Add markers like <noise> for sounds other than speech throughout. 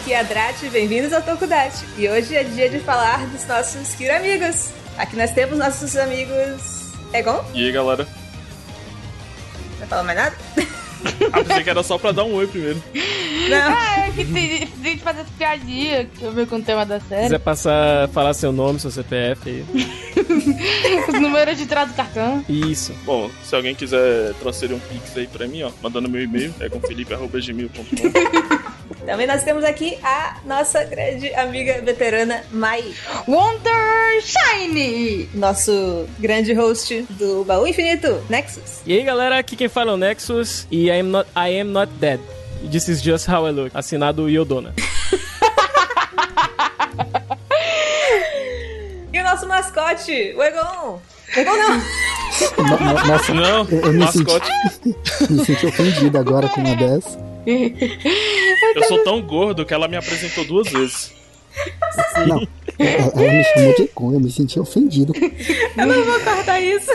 aqui é a Drati, bem-vindos ao Tokudate. E hoje é dia de falar dos nossos Kira amigos. Aqui nós temos nossos amigos Egon. E aí, galera? Não fala mais nada? <laughs> Ah, pensei que era só pra dar um oi primeiro. Não. Ah, é que tem, tem que fazer essa piadinha que eu vi com o tema da Se série. quiser passar, falar seu nome, seu CPF aí. <laughs> Os números de trás do cartão. Isso. Bom, se alguém quiser transferir um pix aí pra mim, ó, mandando meu e-mail, é com felipe.gmail.com. <laughs> Também nós temos aqui a nossa grande amiga veterana Mai, Wonder Shine! nosso grande host do Baú Infinito, Nexus. E aí, galera, aqui quem fala é o Nexus e I am not, I am not dead. This is just how I look. Assinado Yodona. <laughs> E o nosso mascote, o Egon. Egon não. No- no- Nossa, Não, eu, eu me, senti, mascote. <laughs> me senti ofendido agora com uma dessa. <laughs> Eu sou tão gordo que ela me apresentou duas vezes. Não, <laughs> ela, me chamou de Egon, eu me senti ofendido. Eu não vou cortar isso.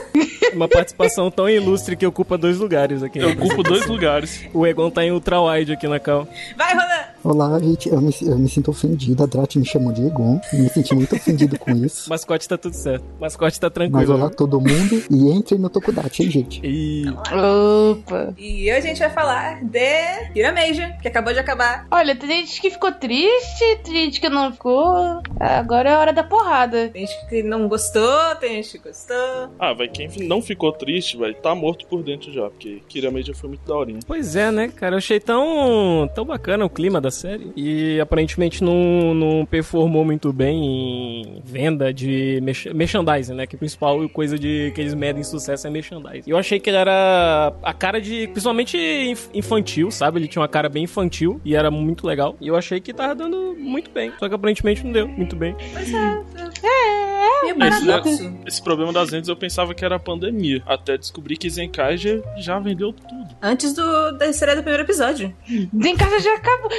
Uma participação tão ilustre que ocupa dois lugares aqui. na Eu ocupo dois lugares. O Egon tá em ultra-wide aqui na cal. Vai, Ronan. Olá, gente, eu me, eu me sinto ofendido. A Drat me chamou de Egon. Eu me senti muito ofendido com isso. <laughs> Mascote tá tudo certo. Mascote tá Mas tranquilo. olá todo mundo e entrem no Tokudachi, hein, gente? E... Opa! E hoje a gente vai falar de Kira Major, que acabou de acabar. Olha, tem gente que ficou triste, tem gente que não ficou. Agora é a hora da porrada. Tem gente que não gostou, tem gente que gostou. Ah, vai, quem não ficou triste, vai, tá morto por dentro já, porque Kira Major foi muito daorinha. Pois é, né, cara? Eu achei tão, tão bacana o clima da série. E aparentemente não, não performou muito bem em venda de merch- merchandising, né? Que a principal coisa de que eles medem sucesso é merchandising. Eu achei que ele era a cara de. principalmente inf- infantil, sabe? Ele tinha uma cara bem infantil e era muito legal. E eu achei que tava dando muito bem. Só que aparentemente não deu muito bem. Pois é. É, Meio Esse, paradoxo. esse problema das vendas eu pensava que era a pandemia. Até descobri que Zenkai já, já vendeu tudo. Antes do, da estreia do primeiro episódio. Desencaixa já acabou.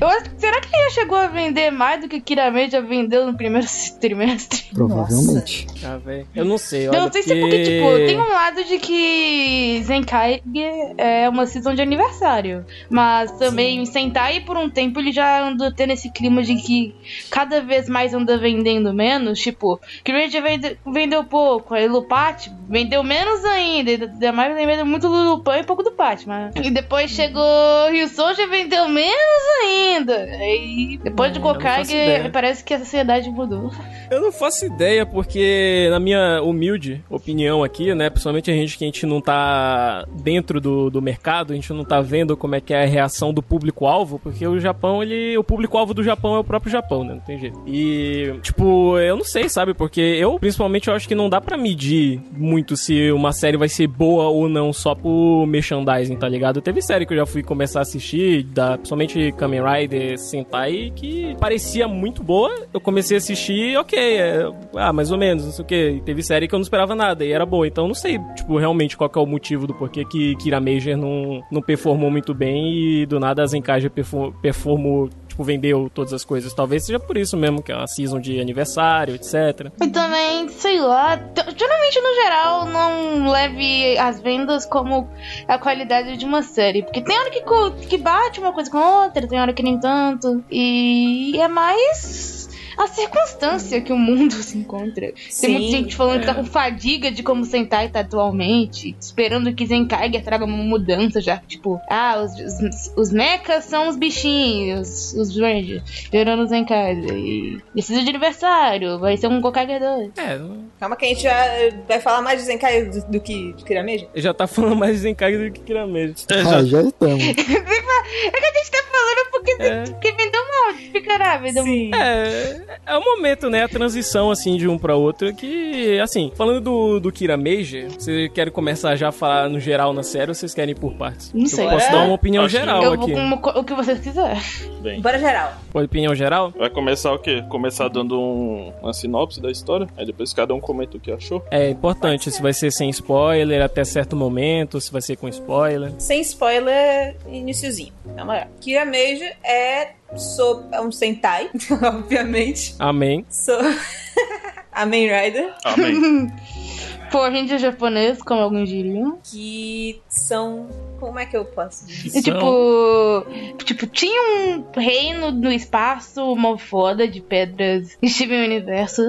Eu acho, será que ele já chegou a vender mais do que Kirame já vendeu no primeiro <laughs> trimestre? Provavelmente. Ah, velho. Eu não sei, Eu não sei se é porque, tipo, tem um lado de que Zenkai é uma season de aniversário. Mas também Sentai, por um tempo, ele já andou tendo esse clima de que cada vez mais anda vendendo menos. Tipo, Kirame vende, vendeu pouco, aí Lupati vendeu menos ainda. Ainda mais vendeu muito do Lupin e pouco do Patman. E depois chegou Ryuson, já vendeu menos ainda. Aí depois de Hum, Kokage, ideia. parece que a sociedade mudou. Eu não faço ideia, porque na minha humilde opinião aqui, né, principalmente a gente que a gente não tá dentro do, do mercado, a gente não tá vendo como é que é a reação do público-alvo, porque o Japão, ele, o público-alvo do Japão é o próprio Japão, né, não tem jeito. E, tipo, eu não sei, sabe, porque eu, principalmente, eu acho que não dá pra medir muito se uma série vai ser boa ou não só por merchandising, tá ligado? Teve série que eu já fui começar a assistir, da, principalmente Kamen Rider, Sentai, que parecia muito boa, eu comecei a assistir, ok, é, ah, mais ou menos, não sei o que. Teve série que eu não esperava nada e era boa. Então não sei, tipo, realmente qual é o motivo do porquê que Kira Major não, não performou muito bem e do nada a Zenkai já perfor- performou, tipo, vendeu todas as coisas. Talvez seja por isso mesmo, que é uma season de aniversário, etc. E também, sei lá, geralmente no geral não leve as vendas como a qualidade de uma série. Porque tem hora que, que bate uma coisa com outra, tem hora que nem tanto. E é mais a circunstância que o mundo <laughs> se encontra. Sim, tem muita gente falando é. que tá com fadiga de como Sentai tá atualmente, esperando que Zenkai traga uma mudança já. Tipo, ah, os, os, os mechas são os bichinhos, os Rangers, gerando Zenkai. E precisa de aniversário, vai ser um Kokage 2. É, não- Calma que a gente já vai falar mais de Zenkai do, do que de Kira Major. já tá falando mais de Zenkai do que Kira Major. É, Ah, já, já estamos. <laughs> É que a gente tá falando porque, É. porque vendeu mal, ficará, vendeu Sim. É, é o momento, né? A transição, assim, de um pra outro. Que, assim, falando do, do Kira Major, vocês querem começar já a falar no geral na série ou vocês querem ir por partes? Não sei. Eu posso É? dar uma opinião Acho geral Eu aqui. vou com o- que vocês quiserem. bem. Bora geral. Opinião geral? Vai começar o quê? Começar dando um- uma sinopse da história, aí depois cada um comenta o que achou. É importante se vai ser sem spoiler até certo momento, se vai ser com spoiler. Sem spoiler, iniciozinho. Calma lá. Kira Major é, so, é um Sentai, <laughs> obviamente. Amém. Sou a Main Rider, Amém. <laughs> Pô, a gente é japonês, como alguns diriam. que são como é que eu posso dizer? Tipo, tipo, tinha um reino no espaço, uma foda de pedras <laughs> Steven Universo,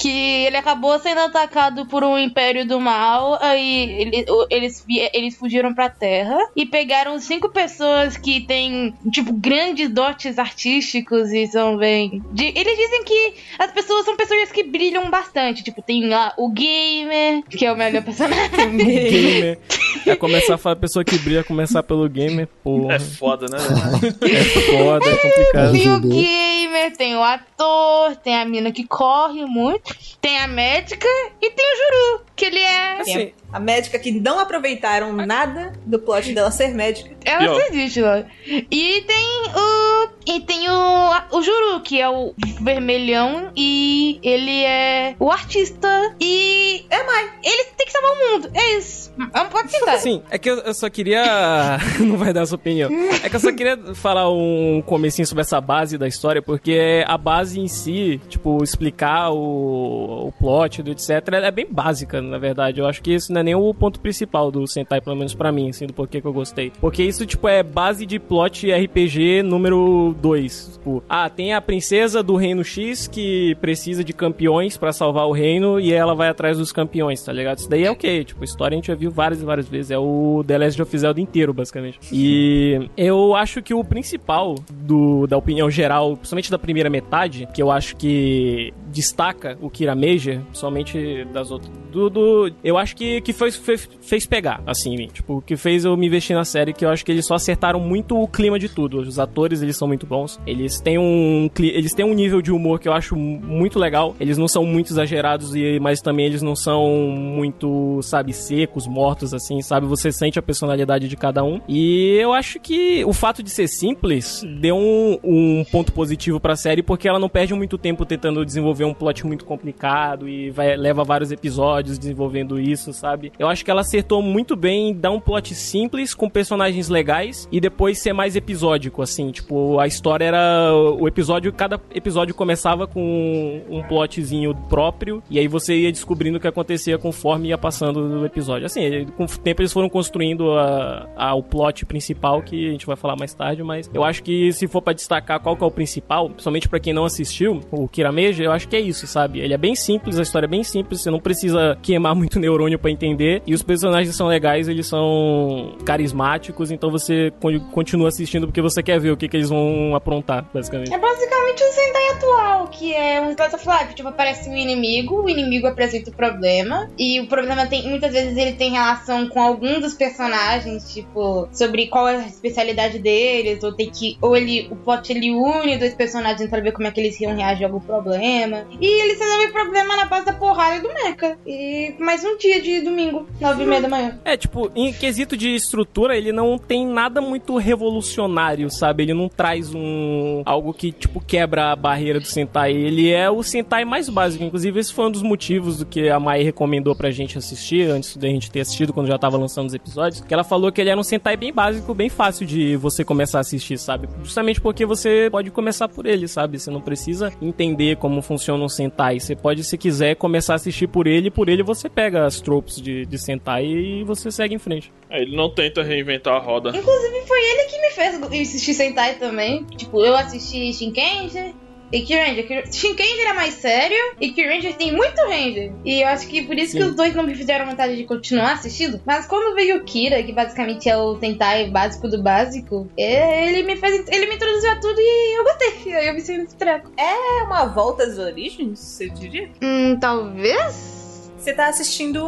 que ele acabou sendo atacado por um império do mal, aí ele- eles, eles fugiram pra Terra e pegaram cinco pessoas que têm, tipo, grandes dotes artísticos e são bem... de- eles dizem que as pessoas são pessoas que brilham bastante, tipo, tem lá o Gamer, que é o melhor personagem. <laughs> Gamer. É começar a falar pessoa que brilha, começar pelo gamer, porra. É foda, né? É foda, é complicado. Tem o RGB. Gamer, tem o ator, tem a mina que corre muito, tem a médica e tem o Juru, que ele é. Assim, A médica que não aproveitaram nada do plot dela ser médica. Ela existe lá. E tem o. E tem o. O Juru, que é o vermelhão. E ele é o artista. E. É mais. Ele tem que salvar o mundo. É isso. É um pode sentar. Assim, é que eu, eu só queria. <laughs> não vai dar a sua opinião. É que eu só queria falar um comecinho sobre essa base da história, porque a base em si, tipo, explicar o, o plot do etc, é bem básica, na verdade. Eu acho que isso não é nem o ponto principal do Sentai, pelo menos pra mim, assim, do porquê que eu gostei. Porque isso, tipo, é base de plot RPG número 2. Tipo, ah, tem a princesa do reino X que precisa de campeões pra salvar o reino e ela vai atrás dos campeões, tá ligado? Isso daí é ok, tipo, história a gente já viu várias e várias vezes. É o The Last of Zelda inteiro, basicamente. E eu acho que o principal do, da opinião geral, principalmente da primeira metade, que eu acho que destaca o Kira Major, somente das outras. Do, do- eu acho que, que foi, foi- fez pegar, assim. Tipo, o que fez eu me investir na série, que eu acho que eles só acertaram muito o clima de tudo. Os atores, eles são muito bons. Eles têm um, eles têm um nível de humor que eu acho muito legal. Eles não são muito exagerados, e, mas também eles não são muito, sabe, secos, mortos, assim, sabe? Você sente a personalidade de cada um. E eu acho que o fato de ser simples deu um, um ponto positivo pra série, porque ela não perde muito tempo tentando desenvolver um plot muito complicado e vai, leva vários episódios desenvolvendo isso, sabe? Eu acho que ela acertou muito bem em dar um plot simples, com personagens legais, e depois ser mais episódico, assim. Tipo, a história era. O episódio, cada episódio começava com um plotzinho próprio, e aí você ia descobrindo o que acontecia conforme ia passando o episódio. Assim, com o tempo eles foram construindo a, a- o plot principal, que a gente vai falar mais tarde, mas eu acho que se for pra destacar qual que é o principal, principalmente pra quem não assistiu, o Kirameja, eu acho que é isso, sabe? Ele é bem simples, a história é bem simples, você não precisa queimar muito neurônio pra entender, e os personagens são legais, eles são carismáticos, então você con- continua assistindo porque você quer ver o que, que eles vão aprontar, basicamente. É basicamente o Sentai atual, que é um slice of life. Tipo, aparece um inimigo, o inimigo apresenta o problema. E o problema tem. Muitas vezes ele tem relação com algum dos personagens, tipo, sobre qual é a especialidade deles, ou tem que. Ou ele. O plot ele une dois personagens pra ver como é que eles iam reagir a algum problema. E eles resolvem o problema na base da porrada do mecha. E mais um dia de domingo, nove e meia da manhã. É, tipo, em quesito de estrutura, ele não tem nada muito revolucionário, sabe? Ele não traz um algo que, tipo, quebra a barreira do Sentai. Ele é o Sentai mais básico. Inclusive, esse foi um dos motivos do que a Mai recomendou pra gente assistir, antes da gente ter assistido, quando já tava lançando os episódios. Que ela falou que ele era um Sentai bem básico, bem fácil de você começar a assistir, sabe? Justamente porque você pode começar por ele, sabe? Você não precisa entender como funciona um Sentai. Você pode, se quiser, começar a assistir por ele, e por ele você pega as tropes de, de Sentai e você segue em frente. É, ele não tenta reinventar a roda. Inclusive, foi ele que me fez assistir Sentai também. Tipo, eu assisti Shinkenger e Kyranger. Kyr- Shinkenger é mais sério e Kyranger tem muito Ranger. E eu acho que por isso que Sim. os dois não me fizeram vontade de continuar assistindo. Mas quando veio o Kira, que basicamente é o Sentai básico do básico, ele me fez. Ele me introduziu a tudo e eu gostei. <laughs> Aí eu me sinto treco. É uma volta às origens, você diria? Hum, talvez. Você tá assistindo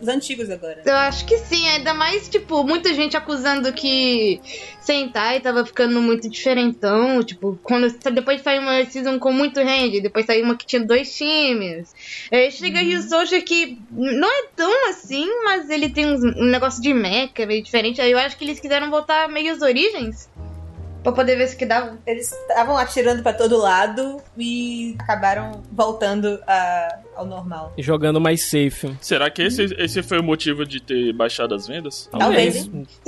os antigos agora. Eu acho que sim, ainda mais, tipo, muita gente acusando que Sentai tava ficando muito diferentão. Tipo, quando depois saiu uma season com muito range, depois saiu uma que tinha dois times. Aí chega Rio Soldier que não é tão assim, mas ele tem um negócio de mecha meio diferente. Aí eu acho que eles quiseram voltar meio às origens. Pra poder ver se que dava. Eles estavam atirando pra todo lado e acabaram voltando a ao normal. E jogando mais safe. Será que esse, esse foi o motivo de ter baixado as vendas? Talvez. A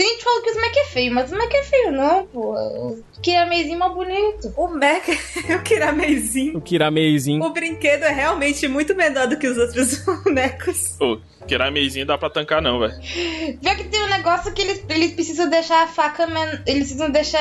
gente falou que o Smack é feio, mas o Smack é feio, não, pô. O Kiramezinho é mais bonito. O Mac, <laughs> o Kiramezinho. O Kiramezinho. O brinquedo é realmente muito menor do que os outros <laughs> bonecos. Pô, Kiramezinho dá pra tancar não, velho. Pior que tem um negócio que eles, eles precisam deixar a faca. men- Eles precisam deixar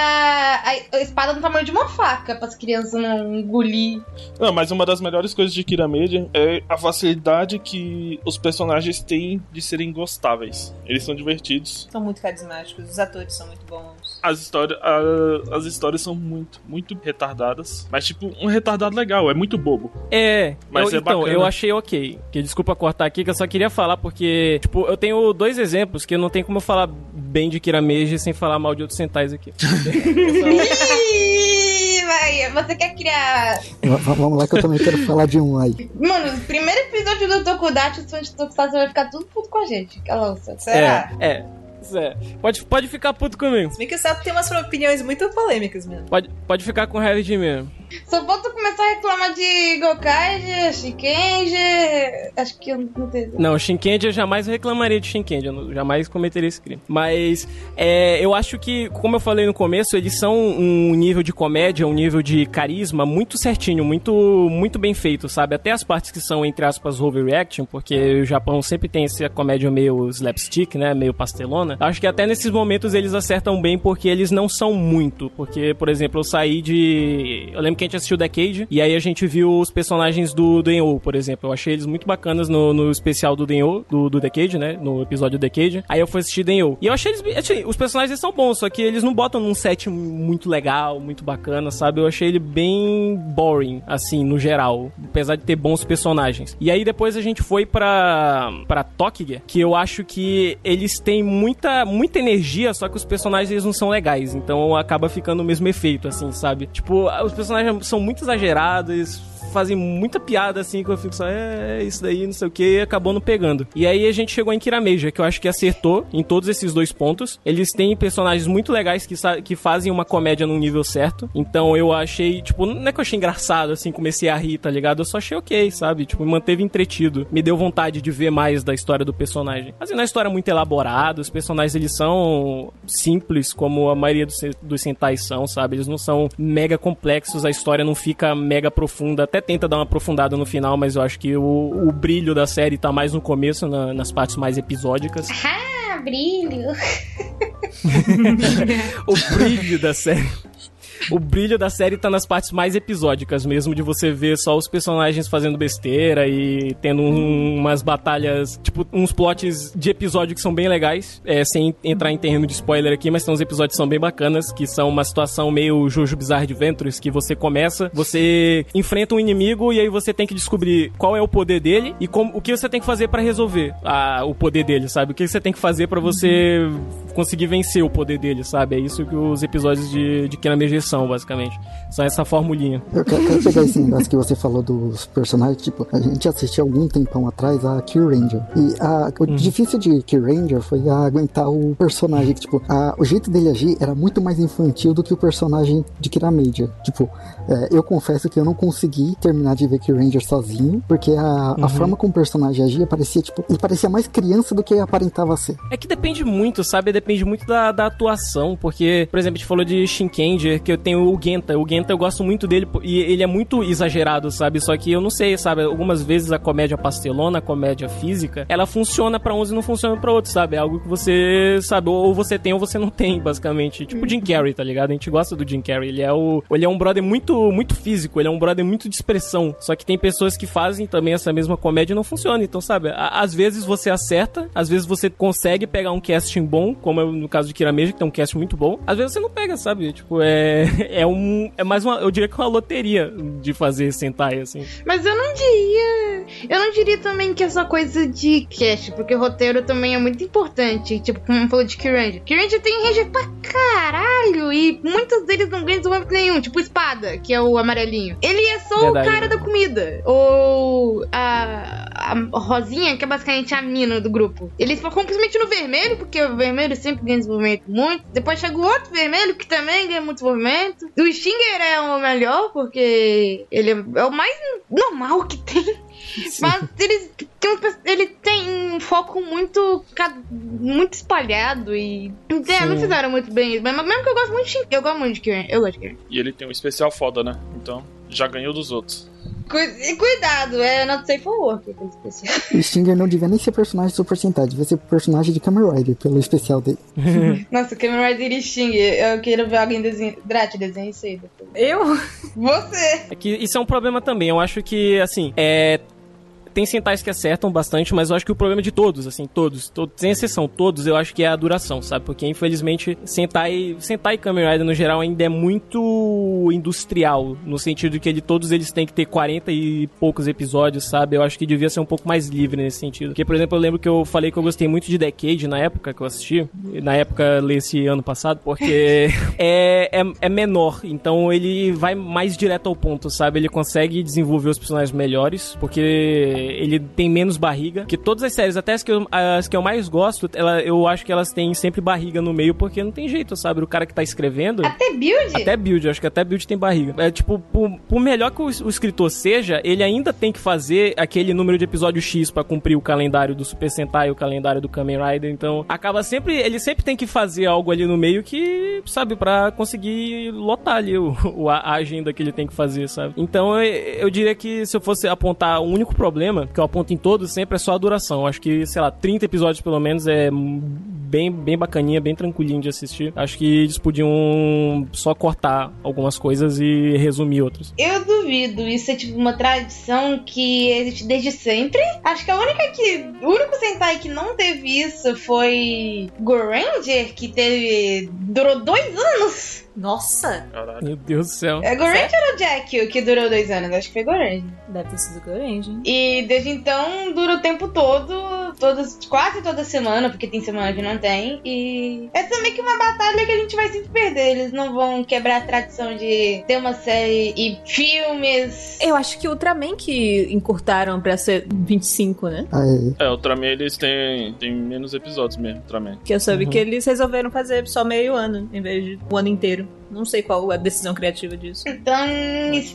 a, espada no tamanho de uma faca para as crianças não engolir. Não, mas uma das melhores coisas de Kiramedia é a facilidade que os personagens têm de serem gostáveis. Eles são divertidos. São muito carismáticos, os atores são muito bons. As histórias, a- as histórias são muito, muito retardadas. Mas, tipo, um retardado legal, é muito bobo. É, Mas eu, é então, bacana. eu achei ok. Que desculpa cortar aqui, que eu só queria falar porque, tipo, eu tenho dois exemplos que não tem como eu falar bem de Kirameji sem falar mal de outros centais aqui. <laughs> <laughs> Vai, você quer criar. V- Vamos lá que eu também quero falar de um aí. Mano, o primeiro episódio do Tokudachi, os fãs de Tokusatsu vai ficar tudo puto com a gente. Cala você. Será? É, é. Isso é. Pode, pode ficar puto comigo. Se bem que o Sato tem umas opiniões muito polêmicas mesmo. Pode, pode ficar com raiva de mim mesmo. Só falta começar a reclamar de Gokaiji, Shikenji. Acho que eu não tenho. Não, Shinkendi eu jamais reclamaria de Shinkendi, eu jamais cometeria esse crime. Mas é, eu acho que, como eu falei no começo, eles são um nível de comédia, um nível de carisma muito certinho, muito, muito bem feito, sabe? Até as partes que são, entre aspas, overreaction, porque o Japão sempre tem essa comédia meio slapstick, né? Meio pastelona. Acho que até nesses momentos eles acertam bem porque eles não são muito. Porque, por exemplo, eu saí de. Eu lembro que a gente assistiu Decade, e aí a gente viu os personagens do Denho, por exemplo. Eu achei eles muito bacanas no, no especial do Denho, do, do Decade, né? No episódio Decade. Aí eu fui assistir Denho. E eu achei eles. achei- os personagens são bons, só que eles não botam num set muito legal, muito bacana, sabe? Eu achei ele bem boring, assim, no geral. Apesar de ter bons personagens. E aí depois a gente foi pra, pra Tokige, que eu acho que eles têm muita, muita energia, só que os personagens eles não são legais. Então acaba ficando o mesmo efeito, assim, sabe? Tipo, os personagens são muito exagerados fazem muita piada assim que eu fico só, é, é isso daí, não sei o que, e acabou não pegando. E aí a gente chegou em Kirameja, que eu acho que acertou em todos esses dois pontos. Eles têm personagens muito legais que, que fazem uma comédia num nível certo. Então eu achei, tipo, não é que eu achei engraçado assim, comecei a rir, tá ligado? Eu só achei ok, sabe? Tipo, me manteve entretido. Me deu vontade de ver mais da história do personagem. Assim, não é história muito elaborada, os personagens eles são simples, como a maioria dos, dos Sentais são, sabe? Eles não são mega complexos, a história não fica mega profunda. Até tenta dar uma aprofundada no final, mas eu acho que o, o brilho da série tá mais no começo, na- nas partes mais episódicas. <laughs> Ah, brilho. <laughs> o brilho da série. O brilho da série tá nas partes mais episódicas mesmo, de você ver só os personagens fazendo besteira e tendo um- umas batalhas, tipo, uns plots de episódio que são bem legais, é, sem entrar em terreno de spoiler aqui, mas tem uns episódios que são bem bacanas, que são uma situação meio Jojo Bizarre Adventures, que você começa, você enfrenta um inimigo e aí você tem que descobrir qual é o poder dele e como, o que você tem que fazer pra resolver a- o poder dele, sabe? O que você tem que fazer pra você conseguir vencer o poder dele, sabe? É isso que os episódios de, de Kirameji são, basicamente. São essa formulinha. Eu quero, quero pegar esse negócio que você falou dos personagens. Tipo, a gente assistiu algum tempão atrás a Kill Ranger. E a, o difícil de Kill Ranger foi aguentar o personagem. Que, tipo, a- o jeito dele agir era muito mais infantil do que o personagem de Kira Major. Tipo, é, eu confesso que eu não consegui terminar de ver Kill Ranger sozinho. Porque a, a forma como o personagem agia parecia, tipo, ele parecia mais criança do que aparentava ser. É que depende muito, sabe? Depende muito da, da atuação, porque, por exemplo, a gente falou de Shinkenger, que eu tenho o Genta. O Genta eu gosto muito dele e ele é muito exagerado, sabe? Só que eu não sei, sabe? Algumas vezes a comédia pastelona, a comédia física, ela funciona pra uns e não funciona pra outros, sabe? É algo que você, sabe, ou você tem ou você não tem, basicamente. Tipo o Jim Carrey, tá ligado? A gente gosta do Jim Carrey. Ele é o ele é um brother muito muito físico, ele é um brother muito de expressão. Só que tem pessoas que fazem também essa mesma comédia e não funciona. Então, sabe? Às vezes você acerta, às vezes você consegue pegar um casting bom, como é no caso de Kirameji, que tem um casting muito bom. Às vezes você não pega, sabe? Tipo, é <laughs> é um é mais uma, eu diria que é uma loteria de fazer Sentai assim. Mas eu não diria. Eu não diria também que essa coisa de cast, porque o roteiro também é muito importante. Tipo, como falou de Kyranger. Kyranger tem ranger pra caralho. E muitos deles não ganham desenvolvimento nenhum. Tipo, Espada, que é o amarelinho. Ele é só Verdade. o cara da comida. Ou a, a Rosinha, que é basicamente a mina do grupo. Eles focam principalmente no vermelho, porque o vermelho sempre ganha desenvolvimento muito. Depois chega o outro vermelho, que também ganha muito desenvolvimento. O Stinger é o melhor, porque ele é o mais normal que tem. Mas eles ele tem um foco muito muito espalhado e é, não fizeram muito bem isso. Mas mesmo que eu gosto muito de eu gosto muito de Kirin. Eu gosto de Kirin. E ele tem um especial foda, né? Então já ganhou dos outros. Cuidado, é not safe for work especial. O Stinger não devia nem ser personagem Super Sentai, devia ser personagem de Kamen Rider pelo especial dele. <laughs> Nossa, Kamen Rider e Stinger, eu quero ver alguém desenhar. Drat, desenha isso aí depois. Eu? Você! É que isso é um problema também. Eu acho que, assim, é tem centais que acertam bastante, mas eu acho que o problema de todos, assim, todos, todos sem exceção, todos, eu acho que é a duração, sabe? Porque infelizmente Sentai, Sentai Kamen Rider no geral ainda é muito industrial, no sentido de que ele, todos eles têm que ter 40 e poucos episódios, sabe? Eu acho que devia ser um pouco mais livre nesse sentido. Porque, por exemplo, eu lembro que eu falei que eu gostei muito de Decade na época que eu assisti, na época esse ano passado, porque <laughs> é, é, é menor, então ele vai mais direto ao ponto, sabe? Ele consegue desenvolver os personagens melhores, porque ele tem menos barriga. Que todas as séries, até as que eu, as que eu mais gosto, ela, eu acho que elas têm sempre barriga no meio, porque não tem jeito, sabe? O cara que tá escrevendo. Até build? Até build, acho que até build tem barriga. É tipo, por, por melhor que o, o, escritor seja, ele ainda tem que fazer aquele número de episódio X para cumprir o calendário do Super Sentai e o calendário do Kamen Rider. Então, acaba sempre. Ele sempre tem que fazer algo ali no meio que, sabe, para conseguir lotar ali o, <laughs> o, a agenda que ele tem que fazer, sabe? Então, eu, eu diria que se eu fosse apontar o um único problema problema, que eu aponto em todos, sempre é só a duração. Acho que, sei lá, 30 episódios pelo menos é bem, bem bacaninha, bem tranquilinho de assistir. Acho que eles podiam só cortar algumas coisas e resumir outras. Eu duvido. Isso é tipo uma tradição que existe desde sempre. Acho que a única que. O único Sentai que não teve isso foi Goranger, que teve. durou dois anos. Nossa! Caralho. Meu Deus do céu. É Goranger ou Jack o que durou dois anos? Acho que foi Goranger. Deve ter sido Goranger. E desde então dura o tempo todo, todas, quase toda semana, porque tem semana que não tem. E é também que uma batalha que a gente vai sempre perder. Eles não vão quebrar a tradição de ter uma série e filmes. Eu acho que Ultraman que encurtaram pra ser 25, né? Ah, é. é, Ultraman eles têm, têm menos episódios mesmo, Ultraman. Que eu soube uhum. que eles resolveram fazer só meio ano, em vez de o ano inteiro. Não sei qual a decisão criativa disso. Então,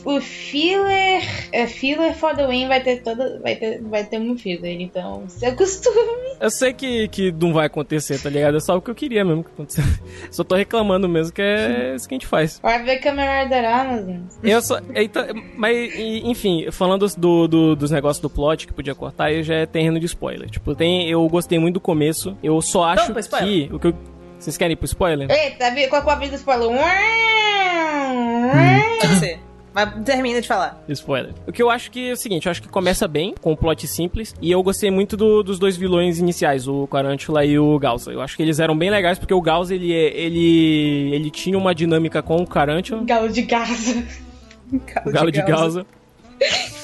o filler, é filler for the win vai ter toda, vai ter, vai ter um filler. Então, se acostume. Eu sei que, que não vai acontecer, tá ligado? É só o que eu queria mesmo que acontecesse. <laughs> Só tô reclamando mesmo que é isso que a gente faz. Vai ver Kamen Rider Amazon. Eu só, então, mas, enfim, falando do, do, dos negócios do plot que podia cortar, aí já é terreno de spoiler. Tipo, tem, eu gostei muito do começo. Eu só acho então, que o que eu vocês querem ir pro spoiler? Eita, qual é a vida do spoiler? Pode ser. Mas termina de falar. Spoiler. O que eu acho que é o seguinte, eu acho que começa bem, com um plot simples, e eu gostei muito do, dos dois vilões iniciais, o Quarantula e o Gausa. Eu acho que eles eram bem legais, porque o Gausa, ele, ele, ele tinha uma dinâmica com o Quarantula. Galo de Gaza. o Galo de Gaza.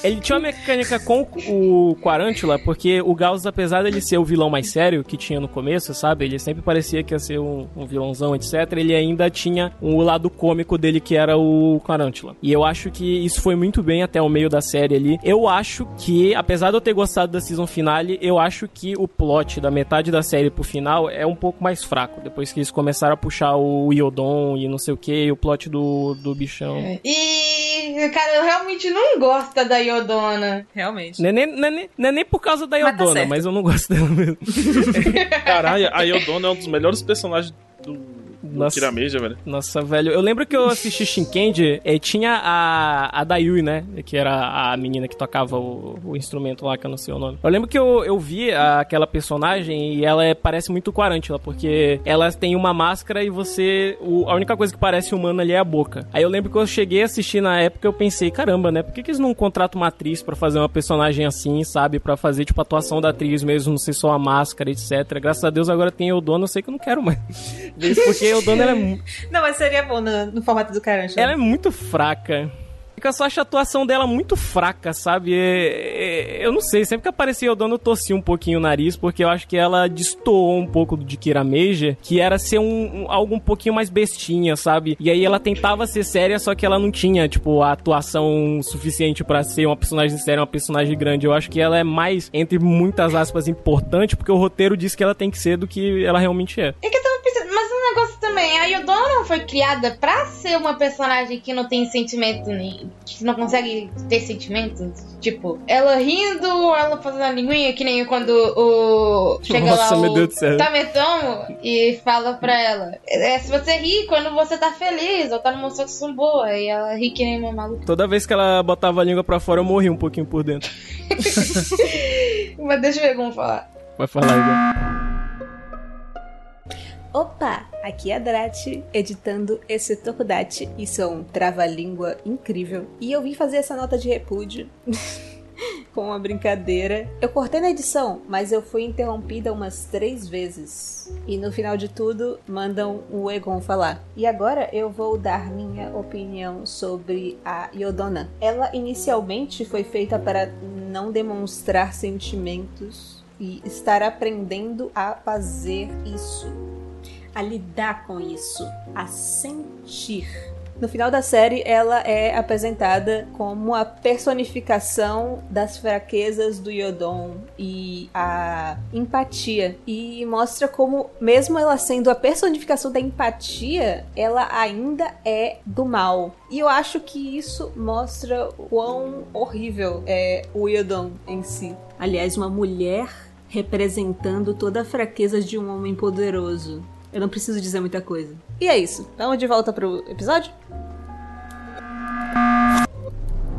Ele tinha uma mecânica com o Quarantula, porque o Gauss, apesar dele ser o vilão mais sério que tinha no começo, sabe? Ele sempre parecia que ia ser um, um vilãozão, etc. Ele ainda tinha o um lado cômico dele, que era o Quarantula. E eu acho que isso foi muito bem até o meio da série ali. Eu acho que, apesar de eu ter gostado da season finale, eu acho que o plot da metade da série pro final é um pouco mais fraco. Depois que eles começaram a puxar o Iodon e não sei o que, o plot do, do bichão. É. E, cara, eu realmente não gosto gosta da Iodona. Realmente. Não é nem, não é nem, não é nem por causa da Iodona, mas, tá mas eu não gosto dela mesmo. Caralho, a Iodona é um dos melhores personagens nossa, Kirameja, velho. Nossa, velho. Eu lembro que eu assisti Shinkendi e tinha a, a Dayui, né? Que era a menina que tocava o, o, instrumento lá, que eu não sei o nome. Eu lembro que eu, eu vi a, aquela personagem e ela é, parece muito Quarantula, porque ela tem uma máscara e você... O, a única coisa que parece humana ali é a boca. Aí eu lembro que eu cheguei a assistir na época eu pensei, caramba, né? Por que, que eles não contratam uma atriz para fazer uma personagem assim, sabe? para fazer, tipo, a atuação da atriz mesmo, não sei só a máscara, etc. Graças a Deus agora tem o dono, eu sei que eu não quero mais. <laughs> Porque o dono ela é. Não, mas seria bom no, no formato do Carancho. Ela é muito fraca. eu só acho a atuação dela muito fraca, sabe? É, é, eu não sei, sempre que aparecia o dono eu torcia um pouquinho o nariz, porque eu acho que ela destoou um pouco de Kira Major, que era ser um, um, algo um pouquinho mais bestinha, sabe? E aí ela tentava ser séria, só que ela não tinha, tipo, a atuação suficiente para ser uma personagem séria, uma personagem grande. Eu acho que ela é mais, entre muitas aspas, importante, porque o roteiro diz que ela tem que ser do que ela realmente é. É que eu tava pensando, mas um negócio também, a Yodona foi criada pra ser uma personagem que não tem sentimento, nem, que não consegue ter sentimentos. Tipo, ela rindo, ela fazendo a linguinha, que nem quando o. Chega Nossa, lá meu o Deus do céu. Tametomo e fala pra ela: é, se você ri quando você tá feliz ou tá numa situação boa, e ela ri que nem uma maluca. Toda vez que ela botava a língua pra fora, eu morri um pouquinho por dentro. <laughs> Mas deixa eu ver como falar. Vai falar, Igor. Opa, aqui é a Drat, editando esse Tokudate. Isso é um trava-língua incrível. E eu vim fazer essa nota de repúdio. <laughs> Com uma brincadeira. Eu cortei na edição, mas eu fui interrompida umas três vezes. E no final de tudo, mandam o Egon falar. E agora eu vou dar minha opinião sobre a Yodona. Ela inicialmente foi feita para não demonstrar sentimentos e estar aprendendo a fazer isso a lidar com isso, a sentir. No final da série, ela é apresentada como a personificação das fraquezas do Yodon e a empatia. E mostra como, mesmo ela sendo a personificação da empatia, ela ainda é do mal. E eu acho que isso mostra o quão horrível é o Yodon em si. Aliás, uma mulher representando toda a fraqueza de um homem poderoso. Eu não preciso dizer muita coisa. E é isso. Vamos de volta pro episódio?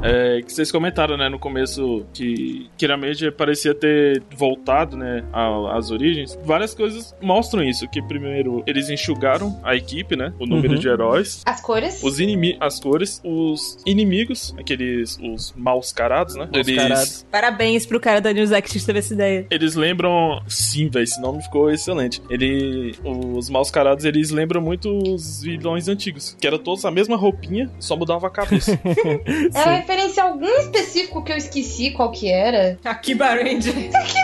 É, que vocês comentaram, né, no começo que Kirameji parecia ter voltado, né, às origens. Várias coisas mostram isso, que primeiro eles enxugaram a equipe, né, o número Uhum. de heróis, As cores? os inimigos, as cores, os inimigos, aqueles os maus carados, né? Maus eles carados. Parabéns pro cara da Newsec que teve essa ideia. eles lembram, sim, velho, esse nome ficou excelente. Ele os maus carados, eles lembram muito os vilões antigos, que era todos a mesma roupinha, só mudava a cabeça. <laughs> Ela referencia algum específico que eu esqueci qual que era. Akiba Ranger.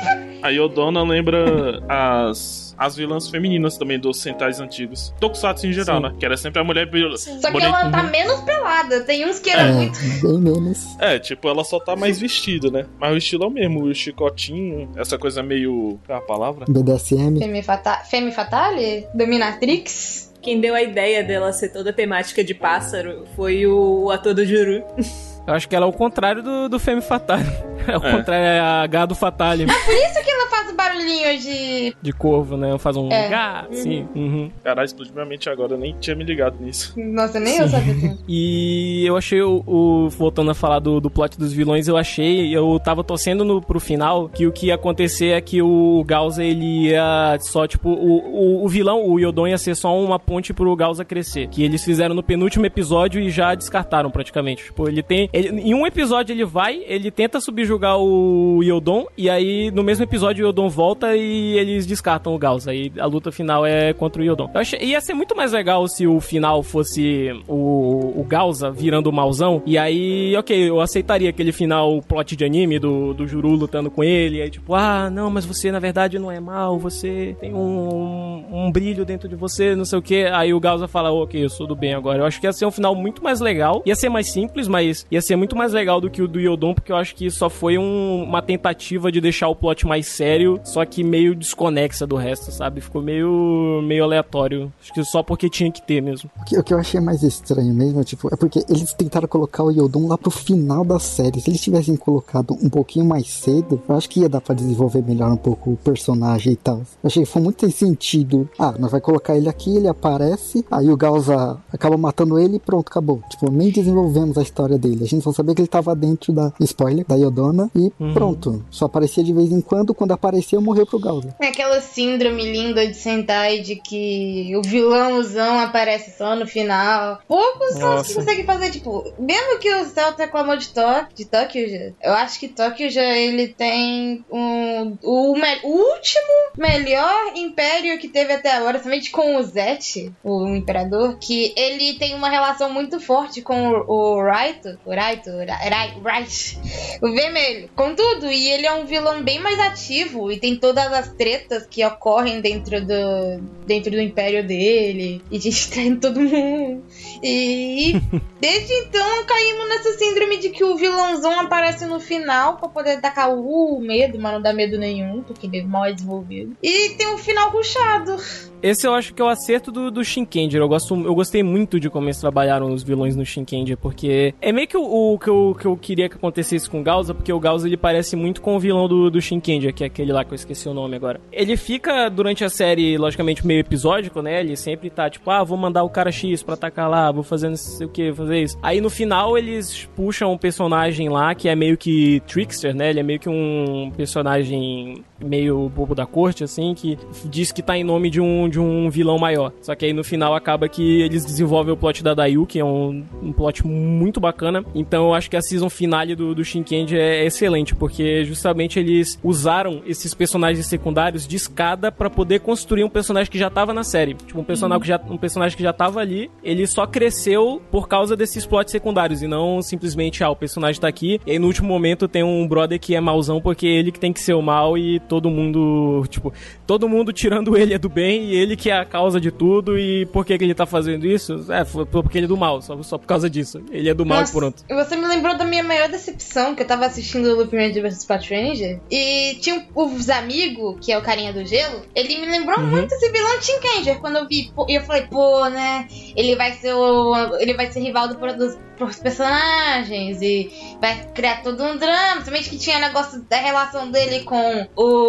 <laughs> A Yodona lembra as, as vilãs femininas também dos Sentais antigos. Tokusatsu em geral, Sim. né? Que era sempre a mulher. Só que bonita. ela tá menos pelada. Tem uns que era É, muito. bem menos. É, tipo, ela só tá mais vestida, né? Mas o estilo é o mesmo, o chicotinho, essa coisa meio. Qual é a palavra? BDSM. Femme, fata... Femme Fatale? Dominatrix? Quem deu a ideia dela ser toda temática de pássaro foi o ator do Juru. <laughs> Eu acho que ela é o contrário do, do Femme Fatale. <laughs> É o É. contrário, é a gado Fatale Por isso que faz o barulhinho de. de corvo, né? Faz um É. gá, sim. Uhum. Caralho, explodiu minha mente agora, eu nem tinha me ligado nisso. Nossa, nem eu sabia disso. <laughs> E eu achei o, o- Voltando a falar do, do plot dos vilões, eu achei. Eu tava torcendo no, pro final que o que ia acontecer é que o Gausa ele ia só, tipo, o, o, o vilão, o Yodon, ia ser só uma ponte pro Gausa crescer. Que eles fizeram no penúltimo episódio e já descartaram praticamente. Tipo, ele tem. ele- em um episódio ele vai, ele tenta subjugar o Yodon, e aí no mesmo episódio o Yodon volta e eles descartam o Gausa. Aí a luta final é contra o Yodon. Eu achei, ia ser muito mais legal se o final fosse o, o virando o mauzão. E aí, ok, eu aceitaria aquele final plot de anime do, do Juru lutando com ele. E aí, tipo, ah, não, mas você na verdade não é mal, você tem um, um brilho dentro de você, não sei o que. Aí o Gausa fala, ok, eu sou do bem agora. Eu acho que ia ser um final muito mais legal. Ia ser mais simples, mas ia ser muito mais legal do que o do Yodon, porque eu acho que só foi um- uma tentativa de deixar o plot mais sério, só que meio desconexa do resto, sabe? Ficou meio, meio aleatório. Acho que só porque tinha que ter mesmo. O que, o que eu achei mais estranho mesmo, tipo, é porque eles tentaram colocar o Yodon lá pro final da série. Se eles tivessem colocado um pouquinho mais cedo, eu acho que ia dar pra desenvolver melhor um pouco o personagem e tal. Eu achei que foi muito sem sentido. Ah, nós vai colocar ele aqui, ele aparece, aí o Gausa acaba matando ele e pronto, acabou. Tipo, nem desenvolvemos a história dele. A gente só sabia que ele tava dentro da spoiler da Yodona e Uhum. pronto. Só aparecia de vez em quando, quando aparecia merecia morrer pro Galdo. É aquela síndrome linda de Sentai de que o vilãozão aparece só no final. Poucos são os que conseguem fazer, tipo, mesmo que o Celta reclamou de Tóquio, de Tóquio já, eu acho que Tóquio já ele tem um, o, o último melhor império que teve até agora, somente com o Zet, o imperador, que ele tem uma relação muito forte com o, o Raito, o Raito, o Ra- Rai- Right, o vermelho. Contudo, e ele é um vilão bem mais ativo e tem todas as tretas que ocorrem dentro do dentro do império dele e distraindo <laughs> todo mundo. E <laughs> desde então caímos nessa síndrome de que o vilãozão aparece no final pra poder atacar o medo, mas não dá medo nenhum, porque ele é mal desenvolvido. E tem um final ruchado. Esse eu acho que é o acerto do, do Shinkenger. Eu, gosto, eu gostei muito de como eles trabalharam os vilões no Shinkenger, porque é meio que o, o que, eu, que eu queria que acontecesse com o Gauza, porque o Gauza ele parece muito com o vilão do, do Shinkenger, que é aquele lá que eu esqueci o nome agora. Ele fica durante a série, logicamente, meio episódico, né? Ele sempre tá tipo, ah, vou mandar o cara X pra atacar lá, vou fazer não sei o que, fazer isso. Aí no final eles puxam um personagem lá que é meio que trickster, né? Ele é meio que um personagem meio bobo da corte, assim, que diz que tá em nome de um, de um vilão maior. Só que aí no final acaba que eles desenvolvem o plot da Dayu, que é um, um plot muito bacana. Então eu acho que a season finale do, do Shinkendi é excelente, porque justamente eles usaram esses personagens secundários de escada pra poder construir um personagem que já tava na série. Tipo, um personagem, que já, um personagem que já tava ali, ele só cresceu por causa desses plots secundários, e não simplesmente, ah, o personagem tá aqui, e aí no último momento tem um brother que é mauzão porque ele que tem que ser o mal e todo mundo, tipo, todo mundo tirando <laughs> ele é do bem e ele que é a causa de tudo e por que, que ele tá fazendo isso? É, porque ele é do mal, só, só por causa disso. Ele é do mal e Nossa, pronto. Você me lembrou da minha maior decepção, que eu tava assistindo o Lupin Ranger vs Pat Ranger, e tinha os amigos, que é o carinha do gelo, ele me lembrou Uhum. muito esse vilão de Tinkanger, quando eu vi, e eu falei, pô, né, ele vai ser o, ele vai ser rival do, dos, dos personagens, e vai criar todo um drama, somente que tinha negócio da relação dele com o...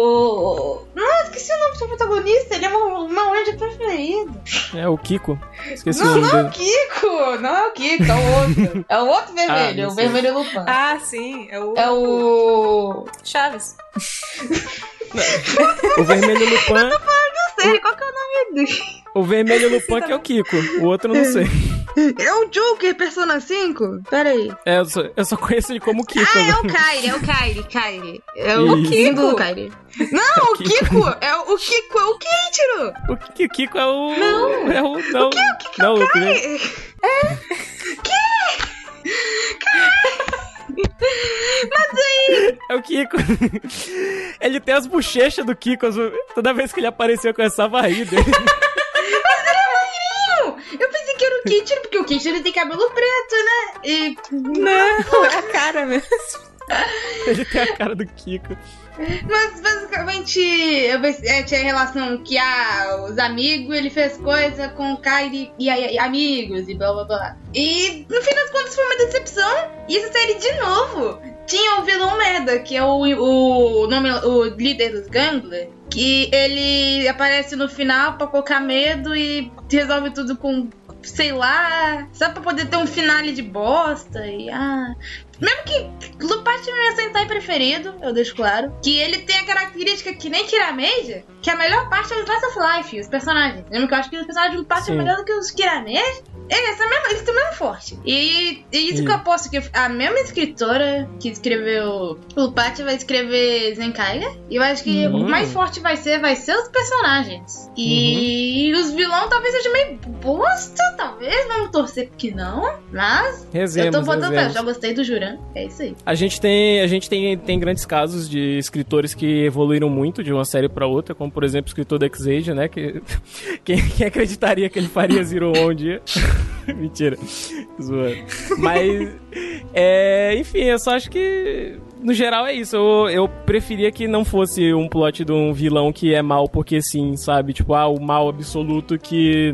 Não, esqueci o nome do protagonista, ele é o meu Ranger preferido. É o Kiko. Esqueci Não, o nome não é o. Kiko, não é o Kiko, é o outro. <laughs> É o outro vermelho, não o sei. vermelho Lupin. Ah, sim, é o, É o. Chaves. <laughs> O vermelho Lupin, <laughs> Sei, qual que é o nome dele? o vermelho Lupin que é o Kiko. O outro eu não sei. É o Joker, Persona 5? Pera aí. É, eu, só, eu só conheço ele como Kiko. Ah, é né? o Kyrie, é o Kyrie, Kyrie. É o Isso. símbolo do Kyrie. Não, o Kiko. Kiko! É o, o Kiko, é o Keiichiro! O Ki- Kiko é o. Não. É o. Não. O que? O Kiko não, o primeiro- É <laughs> o Kiko. Ele tem as bochechas do Kiko. as- Toda vez que ele apareceu, eu começava a rir dele. Não, eu pensei que era o Keiichiro, porque o Keiichiro tem cabelo preto, né? E... Não, é a cara mesmo. Ele tem a cara do Kiko. Mas basicamente eu é, tinha relação que ah, os amigos, ele fez coisa com o Kyrie e, aí amigos e blá blá blá. E no fim das contas foi uma decepção. E essa série de novo tinha o vilão merda, que é o, o, nome, o líder dos Gangler. Que ele aparece no final pra colocar medo e resolve tudo com, sei lá, só pra poder ter um finale de bosta. E ah. Mesmo que Lupati é meu Sentai preferido, eu deixo claro. Que ele tem a característica que nem Kirameja, que a melhor parte é o Slice of Life, os personagens. Lembra que eu acho que os personagens de Lupati é melhor do que os Kirameja? Eles, são mesmo, eles estão mesmo forte. E, e isso Sim. que eu posso que a mesma escritora que escreveu Lupati vai escrever Zenkaiga. E eu acho que Uhum. o mais forte vai ser, vai ser os personagens. E os vilões talvez sejam meio bosta, talvez. Vamos torcer que não. Mas Rezemos, eu tô botando eu rezemos. já gostei do Juran. É isso aí. A gente tem, a gente tem, tem grandes casos de escritores que evoluíram muito de uma série pra outra, como por exemplo o escritor do X-Age, né? Que, <laughs> quem, quem acreditaria que ele faria Zero One um dia? <laughs> Mentira. Zoando. Mas, é, enfim, eu só acho que no geral é isso. Eu, eu preferia que não fosse um plot de um vilão que é mal porque sim, sabe? Tipo, ah, o mal absoluto que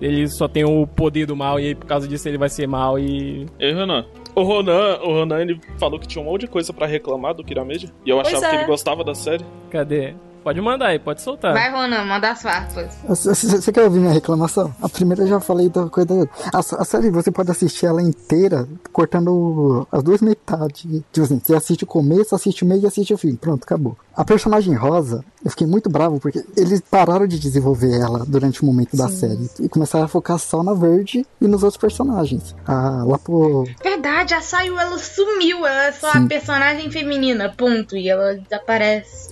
ele só tem o poder do mal e aí por causa disso ele vai ser mal e. Ei, Renan. O Ronan, o Ronan, ele falou que tinha um monte de coisa pra reclamar do Kirameja. E eu Pois achava que é. ele gostava da série. Cadê? Pode mandar aí, pode soltar. Vai, Ronan, manda as farpas. Você quer ouvir minha reclamação? A primeira eu já falei da coisa. A, a série você pode assistir ela inteira cortando as duas metades. Tipo assim, você assiste o começo, assiste o meio e assiste o fim. Pronto, acabou. A personagem rosa, eu fiquei muito bravo porque eles pararam de desenvolver ela durante o momento da série e começaram a focar só na Verde e nos outros personagens. Ah, lá pro. Verdade, a Sayu ela sumiu, ela é só a Sim. personagem feminina, ponto. E ela desaparece.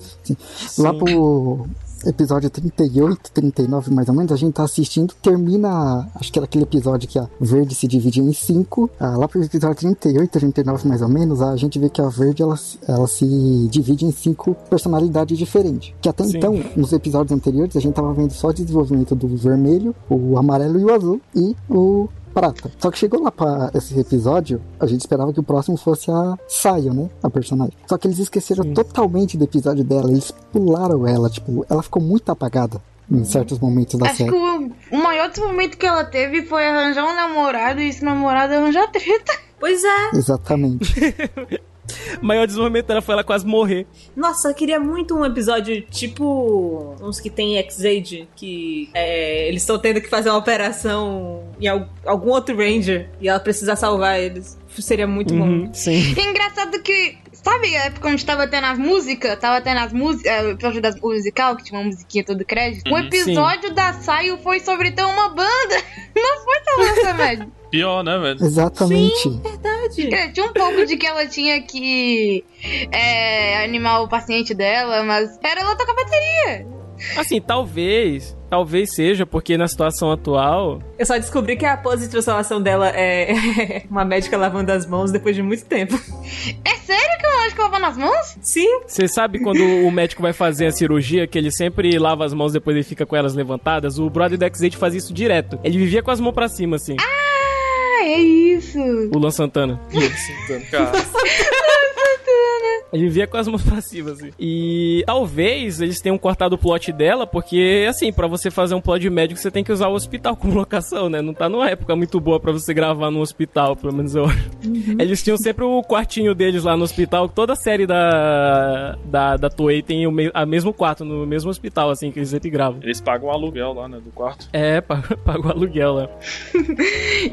Lá pro episódio 38, 39 mais ou menos, a gente tá assistindo, termina, acho que era aquele episódio que a Verde se divide em cinco. Ah, lá pro episódio 38, 39 mais ou menos, a gente vê que a Verde ela, ela se divide em cinco personalidades diferentes. Que até Sim. então, nos episódios anteriores, a gente tava vendo só o desenvolvimento do vermelho, o amarelo e o azul e o prata. Só que chegou lá pra esse episódio, a gente esperava que o próximo fosse a Sayo, né? A personagem. Só que eles esqueceram Sim. totalmente do episódio dela. Eles pularam ela, tipo, ela ficou muito apagada em certos momentos da Acho que série. o, o maior desenvolvimento que ela teve foi arranjar um namorado e esse namorado arranjar treta. Pois é. Exatamente. <laughs> <laughs> Maior desenvolvimento dela foi ela quase morrer. Nossa, eu queria muito um episódio tipo uns que tem X-Aid, que é, eles estão tendo que fazer uma operação em al- algum outro Ranger e ela precisa salvar eles. Seria muito bom. Uhum, sim. E engraçado que. Sabe a época onde tava tendo as músicas? Tava tendo as músicas. O episódio das musical, que tinha uma musiquinha todo crédito. O Uhum. episódio da Saio foi sobre ter uma banda. <laughs> Não foi sobre essa média. Pior, né, velho? Exatamente. Verdade. É, Tinha um pouco de que ela tinha que é, animar o paciente dela, mas era ela tocar bateria. Assim, talvez, talvez seja porque na situação atual, Eu só descobri que a pose de transformação dela é <laughs> uma médica lavando as mãos depois de muito tempo. É sério que uma médica lavando as mãos? Sim, você sabe quando o médico vai fazer a cirurgia, que ele sempre lava as mãos depois ele fica com elas levantadas? O brother do X-8 fazia isso direto. Ele vivia com as mãos pra cima, assim, Ah, é isso. o Luan Santana. Cara, <laughs> Ele vivia com as mãos <laughs> pra cima, assim. E talvez eles tenham cortado o plot dela, porque, assim, pra você fazer um plot de médico, você tem que usar o hospital <laughs> como locação, né? Não tá numa época muito boa pra você gravar no hospital, pelo menos eu acho. Eles tinham sempre o quartinho deles lá no hospital. Toda a série da, da, da Toei tem o me, a mesmo quarto, no mesmo hospital, assim, que eles sempre gravam. eles pagam o aluguel lá, né, do quarto. É, paga <laughs> paga o aluguel lá.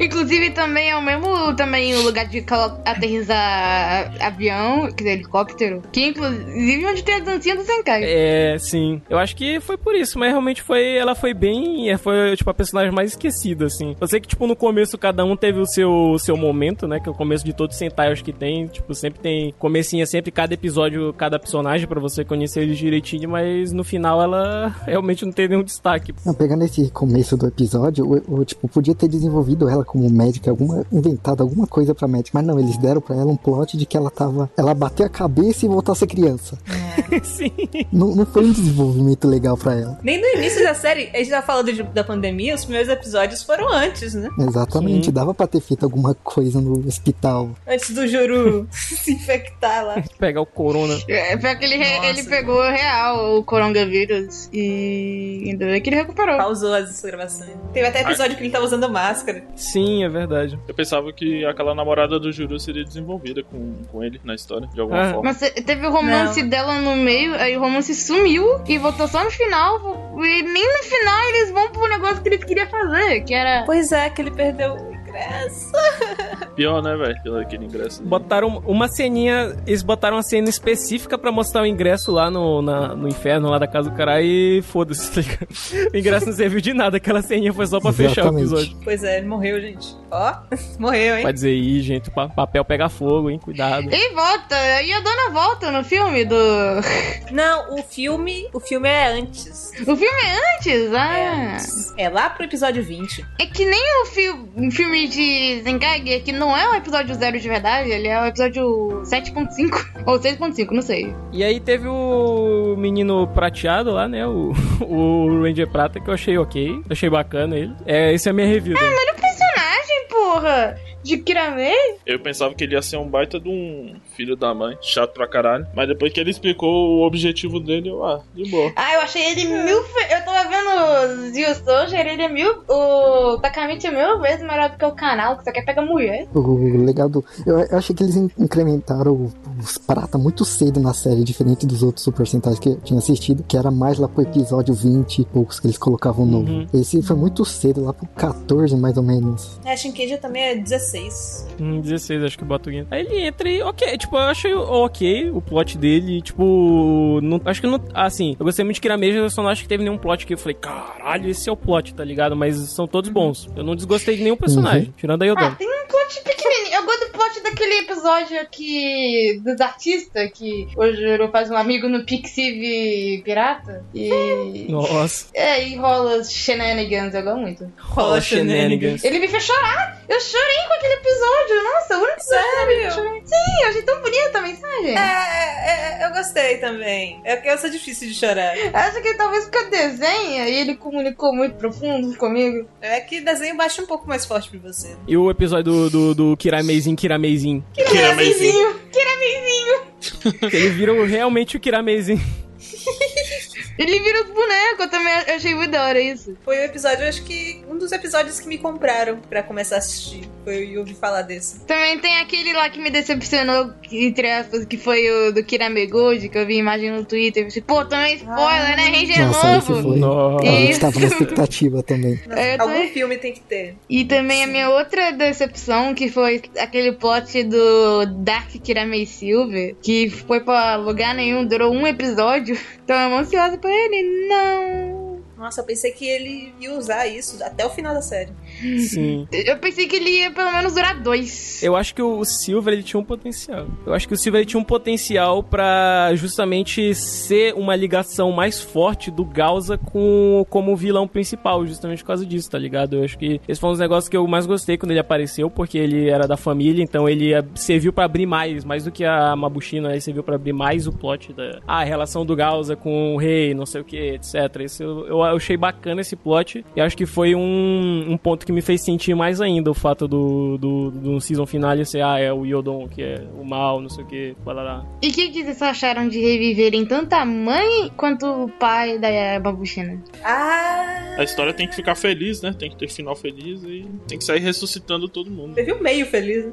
Inclusive também é o mesmo também o lugar de aterrissar avião, quer dizer, helicóptero. Que inclusive onde tem a dancinha do Senkai. É, sim. Eu acho que foi por isso, mas realmente foi. Ela foi bem. é, Foi, tipo, a personagem mais esquecida, assim. Eu sei que, tipo, no começo cada um teve o seu, o seu momento, né? Que é o começo de todos os Sentai, acho que tem. Tipo, sempre tem. Comecinho é sempre cada episódio, cada personagem pra você conhecer eles direitinho, mas no final ela <laughs> realmente não tem nenhum destaque. Não, pegando esse começo do episódio, o, o, tipo, podia ter desenvolvido ela como médica, alguma, inventado alguma coisa pra médica, mas não, eles deram pra ela um plot de que ela tava. Ela bateu a cabeça e voltou a ser criança. <laughs> sim. Não, não foi um desenvolvimento legal pra ela. nem no início da série, a gente tava falando de- da pandemia, os primeiros episódios foram antes, né? Exatamente, Sim. dava pra ter feito alguma coisa no hospital. Antes do Juru <laughs> se infectar lá. Pegar o corona. É, foi que ele, Nossa. ele pegou real o coronavírus e ainda bem que ele recuperou. Pausou as gravações. Teve até episódio que ele tava usando máscara. Sim, é verdade. Eu pensava que aquela namorada do Juru seria desenvolvida com, com ele na história, de alguma Ah. forma. Mas te- teve o romance Não. dela no meio, aí o romance sumiu e voltou só no final. E nem no final eles vão pro negócio que eles queriam fazer, que era. Pois é, que ele perdeu o ingresso. <laughs> Pior, né, velho? Aquele ingresso. Botaram uma ceninha, eles botaram uma cena específica pra mostrar o ingresso lá no, na- no inferno, lá da casa do cara, e foda-se, tá ligado? <laughs> O ingresso não serviu de nada, aquela ceninha foi só pra fechar o Exatamente. episódio. Pois é, ele morreu, gente. Ó, <laughs> morreu, hein? Pode dizer aí, gente, o pa- papel pega fogo, hein? Cuidado. E volta, e a dona volta no filme do. <laughs> Não, o filme. O filme é antes. O filme é antes? É, Ah. antes. é lá pro episódio 20. É que nem o fi um filme de Zenkai, que não é o episódio zero de verdade, ele é o episódio 7.5 <laughs> ou 6.5, não sei. E aí teve o menino prateado lá, né? O, o Ranger Prata, que eu achei ok. Achei bacana ele. É, esse é a minha review. dele. Olha o personagem, porra! De Kirame? Eu pensava que ele ia ser um baita de um filho da mãe, chato pra caralho. Mas depois que ele explicou o objetivo dele, eu, ah, de boa. Ah, eu achei ele mil. Fe... Eu tava vendo o Zio Soldier, ele é mil. O Takamichi é mil vezes melhor do que o canal, que só quer pegar mulher. O legal do. Eu, eu achei que eles in- incrementaram os prata muito cedo na série, diferente dos outros Super Sentais que eu tinha assistido, que era mais lá pro episódio 20 e poucos que eles colocavam novo. Uhum. Esse foi muito cedo, lá pro 14 mais ou menos. É, Shinkeja também é 16. Hum, 16, acho que boto aqui. Aí ele entra e, ok, tipo, eu achei ok o plot dele, tipo, não, acho que não, assim, eu gostei muito de Kirameja, eu só não acho que teve nenhum plot que eu falei, caralho, esse é o plot, tá ligado? Mas são todos bons. Eu não desgostei de nenhum personagem, tirando a Ah, Yodan. tem um plot pequenininho. Eu gosto do plot daquele episódio aqui dos artistas, que o Juro faz um amigo no Pixiv pirata. E. Nossa. É, e rola os shenanigans, eu gosto muito. Rola shenanigans. Ele me fez chorar. Eu chorei com aquele episódio. Nossa, o único episódio que eu chorei. Sim, eu achei tão bonita a mensagem. É, é, é, eu gostei também. É que eu sou difícil de chorar. Acho que talvez porque eu desenha e ele comunicou muito profundo comigo. É que desenho baixa um pouco mais forte pra você. E o episódio do, do, do Kirameizinho, Kirameizinho. Kirameizinho. Kirameizinho. Que ele vira o- realmente o Kirameizinho. <laughs> Ele vira os bonecos, eu também achei muito da hora isso. Foi o episódio, acho que um dos episódios que me compraram pra começar a assistir. Foi eu ouvir falar desse. Também tem aquele lá que me decepcionou, entre aspas, que foi o do Kirame Gold, que eu vi imagem no Twitter. Eu falei, pô, também spoiler, né? Ranger Nossa, esse novo. foi. Nossa. A gente Isso. tava na expectativa também. É, eu Algum também- filme tem que ter. E também a minha outra decepção, que foi aquele plot do Dark Kirame Silver, que foi pra lugar nenhum, durou um episódio. <laughs> Então eu amo ansiosa pra ele. Não. Nossa, eu pensei que ele ia usar isso até o final da série. Sim. Eu pensei que ele ia pelo menos durar dois. Eu acho que o Silver ele tinha um potencial. Eu acho que o Silver ele tinha um potencial pra justamente ser uma ligação mais forte do Gausa com como vilão principal, justamente por causa disso, tá ligado? Eu acho que esse foi um dos negócios que eu mais gostei quando ele apareceu, porque ele era da família, então ele serviu pra abrir mais, mais do que a Mabushina, ele serviu pra abrir mais o plot da ah, a relação do Gausa com o rei, não sei o que, etc. Isso eu, eu achei bacana esse plot e acho que foi um, um ponto que me fez sentir mais ainda o fato do, do, do season finale ser, ah, é o Yodon que é o mal, não sei o que, lá. E o que, que vocês acharam de reviverem tanto a mãe quanto o pai da Babuchina? Ah! A história tem que ficar feliz, né? Tem que ter final feliz e tem que sair ressuscitando todo mundo. Teve o meio feliz, né?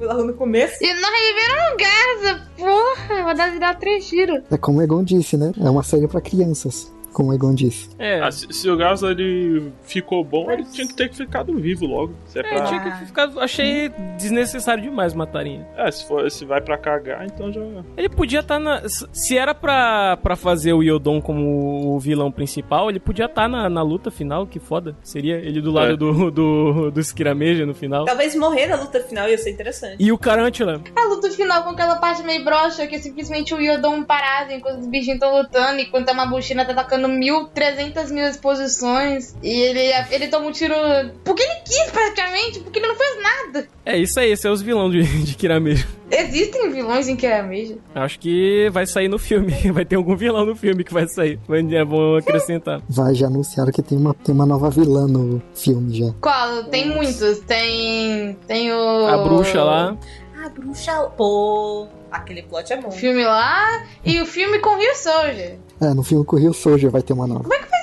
Logo no começo. E não reviveram o Gaza, porra! Vou dar, dar três tiros. É como o Egon disse, né? É uma série pra crianças, como o Egon disse. É, Ah, se, se o Gauss ele ficou bom, ele tinha que ter ficado vivo logo. Se é, é, pra... tinha que ficar, achei desnecessário demais matarem. é se, for, se vai pra cagar, então já. Ele podia estar na. Se era pra, pra fazer o Yodon como o vilão principal, ele podia estar na, na luta final, que foda. Seria ele do lado É. do, do, do Skirameja no final. Talvez morrer na luta final ia ser interessante. E o Carantula. A luta final com aquela parte meio broxa, que é simplesmente o Yodon parado enquanto os bichinhos estão lutando, enquanto a Mabushina tá atacando 1.300 mil exposições. E ele, ele toma um tiro. Porque ele quis, praticamente, porque ele não fez nada. É isso aí, esse é os vilões de, de Kirameja. Existem vilões em Kirameja. Acho que vai sair no filme. <laughs> Vai ter algum vilão no filme que vai sair. Vai, é bom acrescentar. Vai, já anunciaram que tem uma, tem uma nova vilã no filme já. Qual? Tem muitos. Tem. Tem o. A bruxa lá. Ah, bruxa. Pô. Aquele plot é bom. O filme lá. E o filme com Rio Soldier. É, no filme com o Rio Soldier vai ter uma nova. Como é que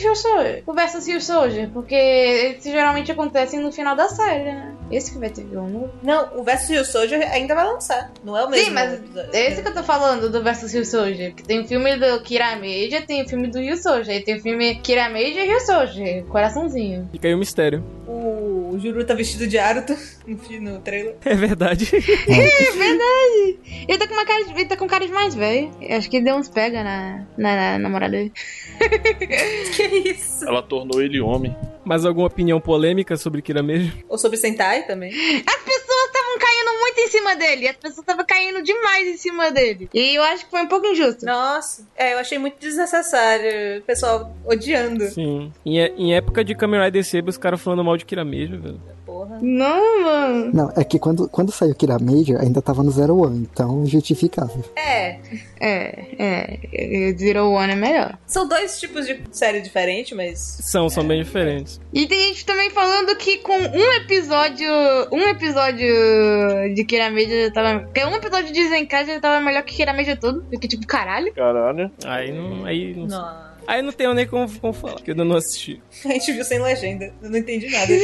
o Rio Soldier? O versus Rio Soldier? Porque eles geralmente acontecem no final da série, né? Esse que vai ter vilão novo. Não, o Versus Rio Soldier ainda vai lançar. Não é o mesmo. Sim, mas episódio. é esse que eu tô falando do versus Rio Soldier. Porque tem o filme do Kirameja, tem o filme do Rio Soldier. Aí tem o filme Kirameja e Rio Soldier. Coraçãozinho. Fica aí o mistério. O, o Juru tá vestido de Aruto <laughs> no, trailer. É verdade. <laughs> É verdade. Ele tá com, uma cara de, ele tá com cara de mais velho. Acho que ele deu uns pega na, na, na namorada dele. Que isso? Ela tornou ele homem. Mais alguma opinião polêmica sobre Kirameja? Ou sobre Sentai também. As pessoas estavam caindo muito em cima dele. As pessoas estavam caindo demais em cima dele. E eu acho que foi um pouco injusto. Nossa, é, eu achei muito desnecessário. O pessoal odiando. Sim. Em, é- em época de Kamen Rider Saber, os caras falando mal de Kirameja, velho. Porra. Não, mano. Não, é que quando, quando saiu Kira Major, ainda tava no Zero One, então justificável. É, É, é. Zero One é melhor. são dois tipos de série diferente, mas. São, são bem diferentes. E tem gente também falando que com um episódio. Um episódio de Kirameja já tava. Porque um episódio de Zenkai já tava melhor que Kirameja todo. Porque, tipo, caralho. Caralho. Aí não. Aí não, Não. Aí não tenho nem como, como falar, porque eu não assisti. A gente viu sem legenda. Eu não entendi nada. <laughs>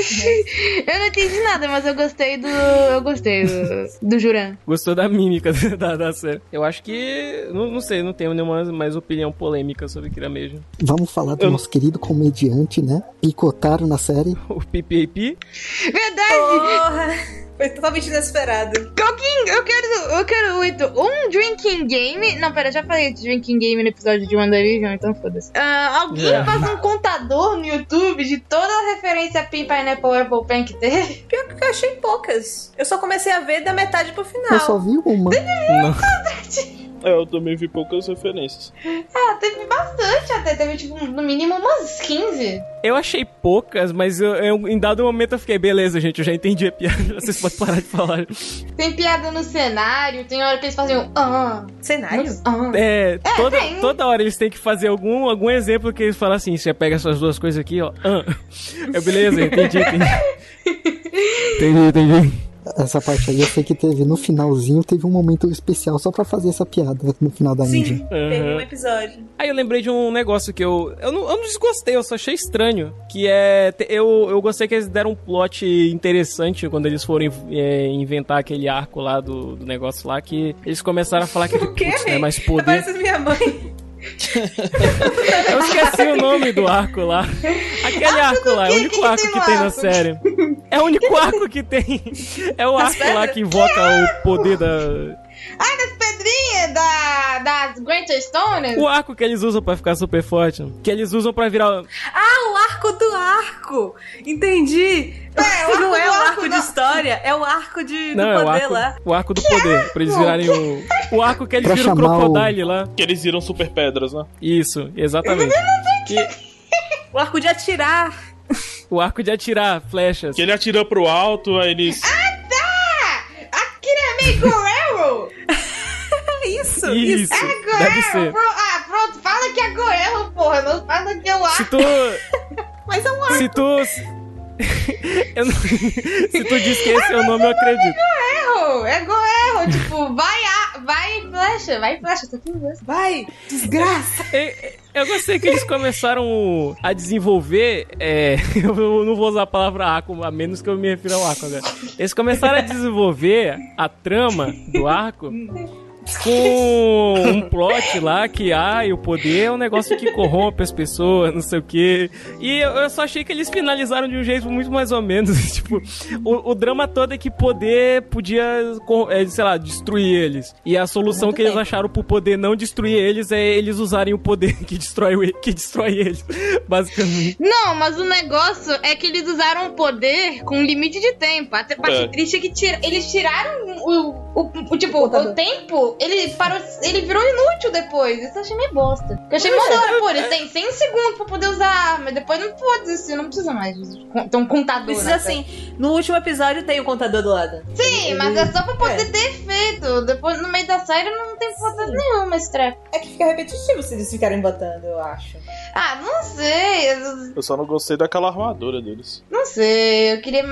Eu não entendi nada, mas eu gostei do. Eu gostei do, do Juran. Gostou da mímica <laughs> da, da série. Eu acho que. Não, não sei, não tenho nenhuma mais opinião polêmica sobre Kirameja. Vamos falar do Eu- nosso querido comediante, né? Picotaram na série. <laughs> O PPAP. Verdade! Porra! Foi totalmente inesperado. Alguém, eu quero, eu quero muito um drinking game. Não, pera, já falei de drinking game no episódio de WandaVision, então foda-se. Ah, alguém Já. faz um contador no YouTube de toda a referência a Pin Pineapple Apple Pen que teve? Pior que eu achei poucas. Eu só comecei a ver da metade pro Eu só final. vi uma. Não. É, eu também vi poucas referências. Ah, teve bastante até. Teve, tipo, no mínimo umas 15. Eu achei poucas, mas eu, eu- em dado momento eu fiquei, beleza, gente, eu já entendi a piada. <laughs> Vocês podem parar de falar. Tem piada no cenário, tem hora que eles fazem um ah, Cenário? ah. É, toda, tem. toda hora eles têm que fazer algum, algum exemplo que eles falam assim: você pega essas duas coisas aqui, ó. Ah. Eu, <laughs> beleza, entendi, entendi. <laughs> entendi, entendi. Essa parte aí eu sei que teve no finalzinho, teve um momento especial só pra fazer essa piada no final da. Sim, teve um episódio. Aí eu lembrei de um negócio que eu. Eu não, eu não desgostei, eu só achei estranho. Que é. Eu, eu gostei que eles deram um plot interessante quando eles foram é, inventar aquele arco lá do, do negócio lá. Que eles começaram a falar que. <laughs> O quê? né, mais poder. Parece minha mãe. Eu esqueci o nome do arco lá. Aquele arco lá, é o único Que arco que tem na arco? série. É o único arco que tem. É o arco lá que invoca o poder da. Ai, das pedrinhas da, das Greater Stones. O arco que eles usam pra ficar super forte. Que eles usam pra virar. Ah, o arco do arco! Entendi! É, <laughs> o não arco é o arco arco de história, é o arco de, Não, do é o poder arco, lá. o arco do poder. Pra eles virarem o. O arco que eles Pra viram o chamar o- Crocodile lá. Que eles viram super pedras, né? Isso, exatamente. Que- O arco de atirar. o arco de atirar flechas. Que ele atira pro alto, aí eles. Tá! Aquele é meio Gorero! É isso, Isso, isso. É deve Gorero! ser. Pro- ah, pronto, fala que é Gorero, porra. Não fala que é o Se arco. tu. <laughs> Mas é um arco. Se tu. <laughs> Eu não- Se tu diz que esse é o nome, eu acredito. Gorero! É Gorero! tipo, vai, a... vai flecha, vai flecha. Tá tudo bem. Vai, desgraça. É, Eu gostei que eles começaram a desenvolver. é, <laughs> eu não vou usar a palavra arco, a menos que eu me refira ao arco agora. Eles começaram a desenvolver a trama do arco com um plot lá que, ai, o poder é um negócio que corrompe as pessoas, não sei o quê. E eu, eu só achei que eles finalizaram de um jeito muito mais ou menos. <laughs> tipo, o, o drama todo é que poder podia, é, sei lá, destruir eles. E a solução Muito que eles tempo. acharam pro poder não destruir eles é eles usarem o poder <laughs> que destrói, o- que destrói eles, <laughs> basicamente. Não, mas o negócio é que eles usaram o poder com limite de tempo. Até parte É. triste é que tira- eles tiraram o, o, o- tipo, o, contador. tempo, ele parou, ele virou inútil depois. Isso eu achei meio bosta. Eu achei mó da hora, pô, eles têm 100 segundos pra poder usar, mas depois não pode desistir, não precisa mais. Tem um contador, Precisa né? assim. No último episódio tem o contador do lado. Sim, Ele- mas é só pra poder é. ter efeito. Depois, no meio da série, não tem poder nenhum esse treco. É que fica repetitivo se eles ficarem botando, eu acho. Ah, não sei. eu- Eu só não gostei daquela armadura deles. Não sei, eu queria.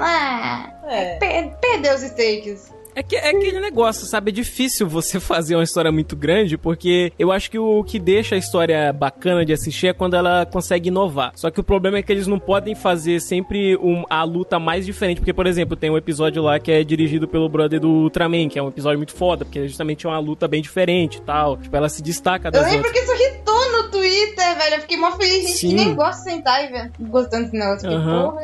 Ah, É. per- perder os stakes. É, que, é aquele negócio, sabe? É difícil você <laughs> fazer uma história muito grande, porque eu acho que o que deixa a história bacana de assistir é quando ela consegue inovar. Só que o problema é que eles não podem fazer sempre um- a luta mais diferente. Porque, por exemplo, tem um episódio lá que é dirigido pelo brother do Ultraman, que é um episódio muito foda, porque justamente é uma luta bem diferente e tal. Tipo, ela se destaca Eu das lembro outras. que isso irritou no Twitter, velho. Eu fiquei mó feliz, gente Sim. que nem gosta de sentar e ver. Gostando negócio. Fiquei, Aham. porra.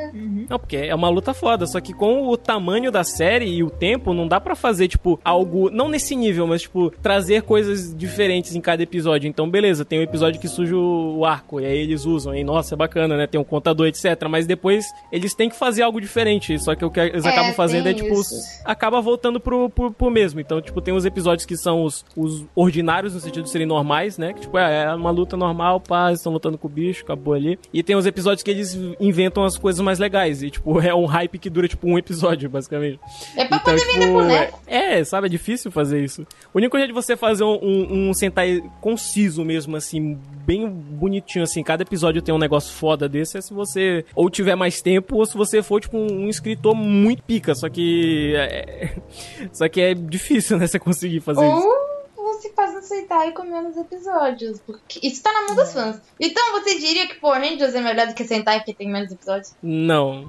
Não, porque é uma luta foda. Só que com o tamanho da série e o tempo, não dá pra fazer, tipo, algo, não nesse nível, mas, tipo, trazer coisas diferentes em cada episódio. Então, beleza, tem um episódio que surge o arco, e aí eles usam, e nossa, é bacana, né? Tem um contador, etc. Mas depois eles têm que fazer algo diferente. Só que o que eles É, acabam fazendo é, tipo, isso. acaba voltando pro, pro, pro mesmo. Então, tipo, tem os episódios que são os, os ordinários, no sentido de serem normais, né? Que, tipo, é, é uma luta normal, pá, eles estão lutando com o bicho, acabou ali. E tem os episódios que eles inventam as coisas mais legais. E, tipo, <laughs> é um hype que dura, tipo, um episódio, basicamente. É pra Então, poder vender tipo, boneco. é, é, sabe, é difícil fazer isso. O único jeito de você fazer um, um, um Sentai conciso mesmo, assim, bem bonitinho, assim, cada episódio tem um negócio foda desse, é se você ou tiver mais tempo, ou se você for, tipo, um, um escritor muito pica, só que... É, <laughs> só que é difícil, né, você conseguir fazer isso. Ou você faz um Sentai com menos episódios. Porque isso tá na mão dos fãs. Então você diria que Power Rangers é melhor do que Sentai porque tem menos episódios? Não,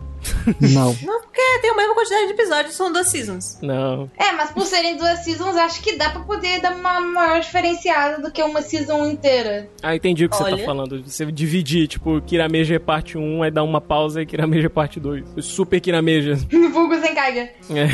Não. <laughs> Não, porque tem a mesma quantidade de episódios, são duas seasons. não. É, mas por serem duas seasons, acho que dá pra poder dar uma maior diferenciada do que uma season inteira. Ah, entendi o que você Olha. tá falando. Você dividir, tipo, Kirameja parte 1, aí dá uma pausa e Kirameja parte 2. Super Kirameja. <laughs> Vulgo sem carga. É.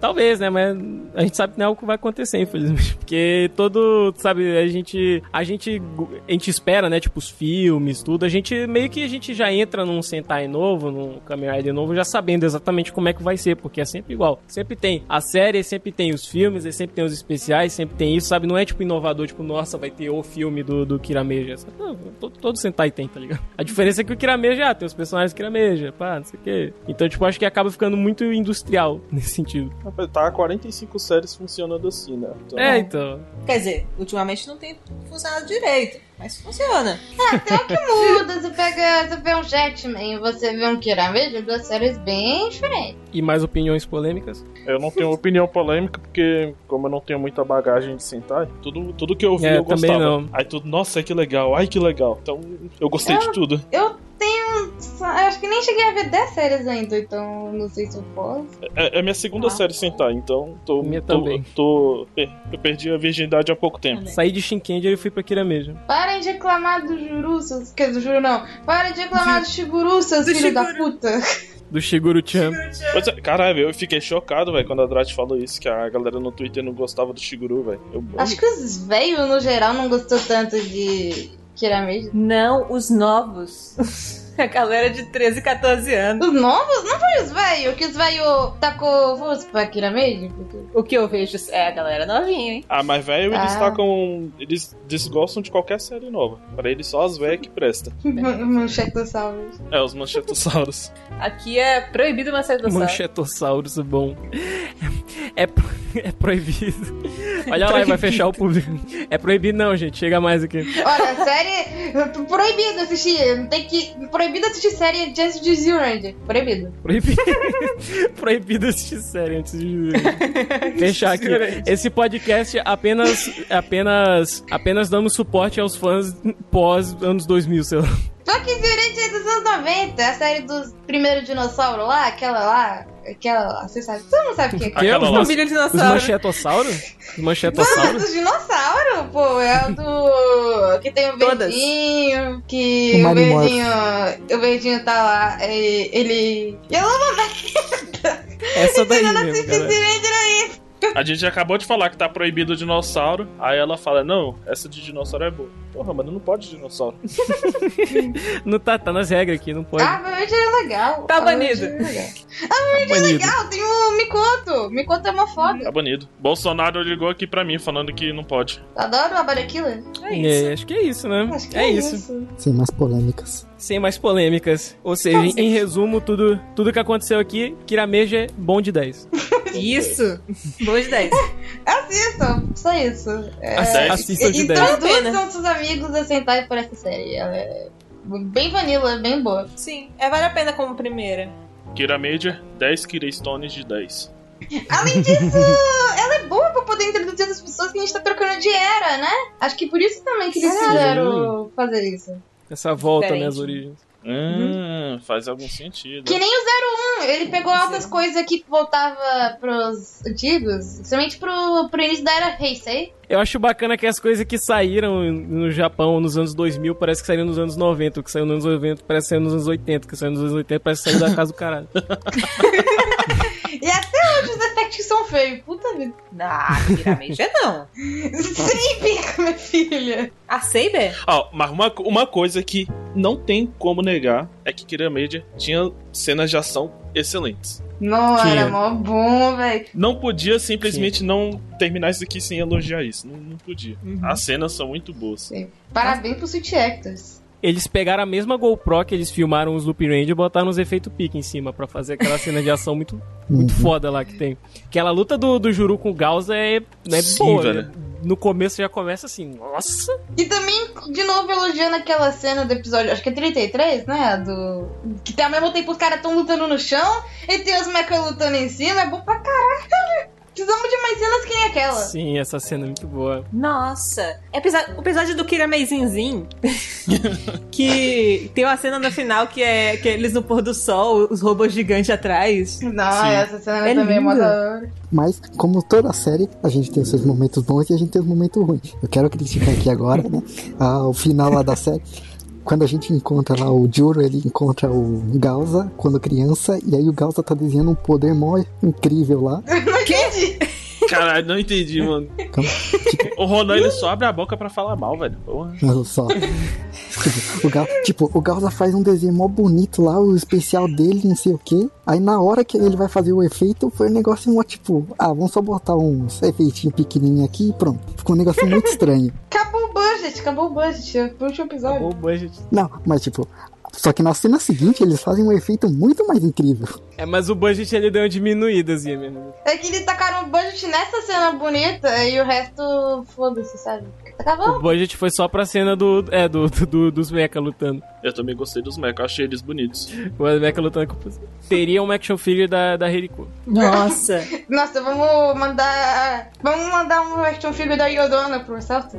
Talvez, né? Mas a gente sabe que não é o que vai acontecer, infelizmente. Porque todo, sabe, a gente. A gente. A gente espera, né? Tipo, os filmes, tudo. A gente meio que a gente já entra num Sentai novo, num Kamen Rider novo, já sabendo exatamente como é que vai ser. Porque é sempre igual. Sempre tem a série, sempre tem os filmes, sempre tem os especiais, sempre tem isso, sabe? Não é tipo inovador, tipo, nossa, vai ter o filme do, do Kirameja. Não, todo, todo Sentai tem, tá ligado? A diferença é que o Kirameja, ah, tem os personagens Kirameja, pá, não sei o quê. Então, tipo, acho que acaba ficando muito industrial <laughs> nesse sentido. Tá, 45 séries funcionando assim, né? Então, É, então. Quer dizer, ultimamente não tem funcionado direito, mas funciona. Até o que muda, você pega. Você vê um Jetman e você vê um Kirameja, duas séries bem diferentes. E mais opiniões polêmicas? Eu não tenho opinião polêmica, porque como eu não tenho muita bagagem de Sentai, tudo, tudo que eu vi É, eu também gostava. não. Aí tudo, nossa, que legal, ai que legal. Então eu gostei de tudo. Eu Eu acho que nem cheguei a ver 10 séries ainda, então não sei se eu posso. É, é minha segunda Ah. série Sentai, então tô, Minha tô, também. tô- per- eu perdi a virgindade há pouco tempo. Saí de Shinkenger e fui pra Kirameja. Parem de reclamar do Juru, seus. Quer dizer, do Juru não. Parem de reclamar do Shiguru, seus filhos da Shiguru. puta. Do Shiguro-chan. Pois é, caralho, eu fiquei chocado, velho, quando a Drat falou isso, que a galera no Twitter não gostava do Shiguru, velho. Eu- Acho que os velhos, no geral, não gostou tanto de Kirameja. Não os novos. <laughs> <laughs> A galera de 13, 14 anos. Os novos? Não foi os velhos, que os velhos tacou força pra Kirameja? Porque... O que eu vejo é a galera novinha, hein? Ah, mas velho, eles Ah. tacam. Eles desgostam de qualquer série nova. Pra eles só as velhas que presta. <laughs> Manchetossauros. É, os manchetossauros. Aqui é proibido uma série do Manchetossauros, bom. É, pro- é proibido. Olha lá, vai fechar o público. É proibido não, gente. Chega mais aqui. Olha, série. Proibido assistir. Tem que. Proibido assistir série antes de Zero Ranger. Proibido. Proibido. <laughs> Proibido assistir série antes de <laughs> fechar aqui. Esse podcast apenas, apenas, apenas damos suporte aos fãs pós anos 2000, sei lá. Só que Zero Ranger é dos anos 90. A série dos primeiros dinossauros lá, aquela lá. Aquela lá, você sabe. Você não sabe o que é Que? Aquela Os, Família os dinossauro. manchetossauros? Os Não, manchetossauros? dos dinossauros, pô. É o do. Que tem o verdinho. Que O o, verdinho. O verdinho tá lá. Ele. ele... Eu não vou Essa daí mesmo, galera. Zero Ranger aí. A gente acabou de falar que tá proibido o dinossauro. Aí ela fala: Não, essa de dinossauro é boa. Porra, mas não pode dinossauro. <laughs> Não tá, tá nas regras aqui, não pode. Ah, Ranger é legal. Tá Power banido. Ranger é legal. Banido. Legal, tem o Mikoto. Mikoto é uma foda. Tá banido. Bolsonaro ligou aqui pra mim falando que não pode. Adoro a Bada Killer. É isso. É, acho que é isso, né? Acho que é, isso. Sem mais polêmicas. Sem mais polêmicas. Ou seja, em, em resumo, tudo, tudo que aconteceu aqui, Kirameja é bom de 10. <laughs> Isso. Bom de 10. <laughs> Assistam, só isso. É, Assi- assistam de e, 10. E Vale a pena. introduzam seus amigos a sentar por essa série. Ela é bem vanilla, bem boa. Sim, é vale a pena como primeira. Kira Major, 10 Kira Stones de 10. Além <laughs> disso, ela é boa pra poder introduzir as pessoas que a gente tá trocando de era, né? Acho que por isso também que eles quiseram fazer isso. Essa volta, né, Diferente. as origens. Hum, faz algum sentido. Que nem o 01, ele pegou altas coisas que voltava pros antigos, somente pro, pro início da era Heisei. Eu acho bacana que as coisas que saíram no Japão nos anos 2000 parece que saíram nos anos 90. O que saiu nos anos 90 parece que saiu nos anos 80. O que saiu nos anos 80 parece que saiu da casa do caralho. <laughs> E effect que são feios. Puta vida. Ah, Kirameja não. <laughs> Sempre, minha filha. A Saber? Ó, mas uma, uma coisa que não tem como negar é que Kira Major tinha cenas de ação excelentes. Não, Tinha. era mó bom, velho. Não podia simplesmente não terminar isso aqui sem elogiar isso. Não, não podia. Uhum. As cenas são muito boas. Parabéns pro Sweet Actors. Eles pegaram a mesma GoPro que eles filmaram os Loop Range e botaram os efeitos pique em cima pra fazer aquela cena de ação muito, muito Uhum. foda lá que tem. Aquela luta do, do Juru com o Gausa é, é Sim, boa, velho. No começo já começa assim, nossa. E também, de novo, elogiando aquela cena do episódio, acho que é 33, né? Do. Que tem ao mesmo tempo os caras tão lutando no chão e tem os mechas lutando em cima. É bom pra caralho. Precisamos de mais cenas que nem aquela. Sim, essa cena é muito boa. Nossa. Episódio, o episódio do Kira Meizinzin. <laughs> que tem uma cena no final que é que é eles no pôr do sol, os robôs gigantes atrás. Não, Sim. essa cena É também é linda. da hora. Mas, como toda série, a gente tem os seus momentos bons e a gente tem os momentos ruins. Eu quero criticar aqui agora, né? ah, o final lá da série. Quando a gente encontra lá o Juro, ele encontra o Gausa quando criança, e aí o Gausa tá desenhando um poder mó incrível lá. Não entendi. Caralho, não entendi, mano. Tipo, O Ronan, ele só abre a boca pra falar mal, velho. Porra. olha só. tipo, o Gausa, tipo, o Gausa faz um desenho mó bonito lá, o especial dele, não sei o que. Aí na hora que ele vai fazer o efeito, foi um negócio mó tipo, ah, vamos só botar uns efeitinhos pequenininhos aqui e pronto. Ficou um negócio muito estranho. Acabou o budget, acabou o budget. Pro último episódio. Acabou o budget. Não, mas tipo, só que na cena seguinte eles fazem um efeito muito mais incrível. É, mas o budget ele deu uma diminuídazinha mesmo. É que eles tacaram o budget nessa cena bonita e o resto, foda-se, sabe? Tacava O budget foi só pra cena do, é, do, do- dos mecha lutando. Eu também gostei dos mechas, eu achei eles bonitos. <laughs> O mecha lutando com... Teria um action figure da, da Heriko. Nossa. <laughs> Nossa, vamos mandar. Vamos mandar um action figure da Yodona pro Celta?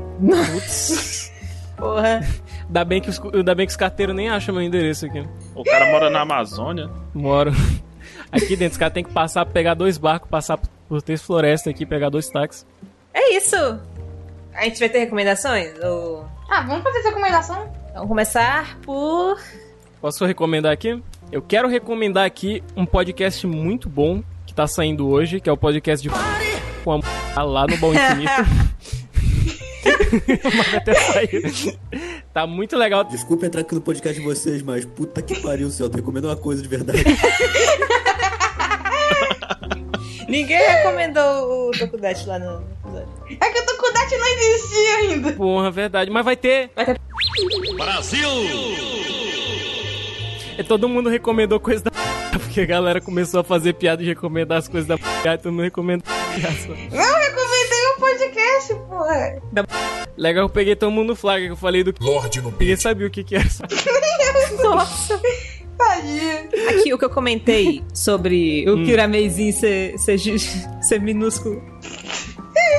Porra. <laughs> Ainda bem que os, ainda bem que os carteiros nem acham meu endereço aqui. O cara mora na Amazônia. Moro. <laughs> Aqui dentro, os caras têm que passar, pegar dois barcos, passar por três florestas aqui, pegar dois táxis. É isso. A gente vai ter recomendações? Ou... Ah, vamos fazer essa recomendação? Vamos começar por. Posso recomendar aqui? Eu quero recomendar aqui um podcast muito bom que tá saindo hoje, que é o podcast de com a lá no Bom Infinito. <laughs> <laughs> Até sair. Tá muito legal. Desculpa entrar aqui no podcast de vocês, mas puta que pariu, Celto. Recomendo uma coisa de verdade. <laughs> Ninguém recomendou o Tokudate lá no episódio. É que o Tokudate não existia ainda. Porra, verdade. Mas vai ter. Vai ter. E todo mundo recomendou coisa da <laughs> porque a galera começou a fazer piada de recomendar as coisas da e todo mundo recomenda Não recomendei o porra. Legal, eu peguei todo mundo no flag que eu falei do Lorde no Ninguém sabia o que que era. <laughs> Nossa. Tadinha. Aqui o que eu comentei sobre o Kirameizinho ser, ser, ser minúsculo.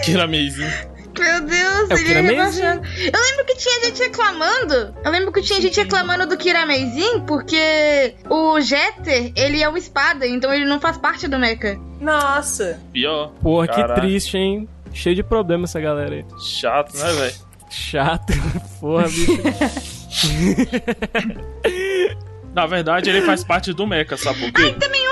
Que amazing. Meu Deus, É ele baixando. Eu lembro que tinha gente reclamando. Eu lembro que tinha gente reclamando do Kira Meizin porque o Jeter, ele é uma espada, então ele não faz parte do mecha. Nossa. Pior. Porra, que Caralho. triste, hein? Cheio de problema essa galera aí. Chato, né, velho? Chato. <laughs> Porra, bicho. <laughs> Na verdade, ele faz parte do mecha, sabe por quê? Também outra coisa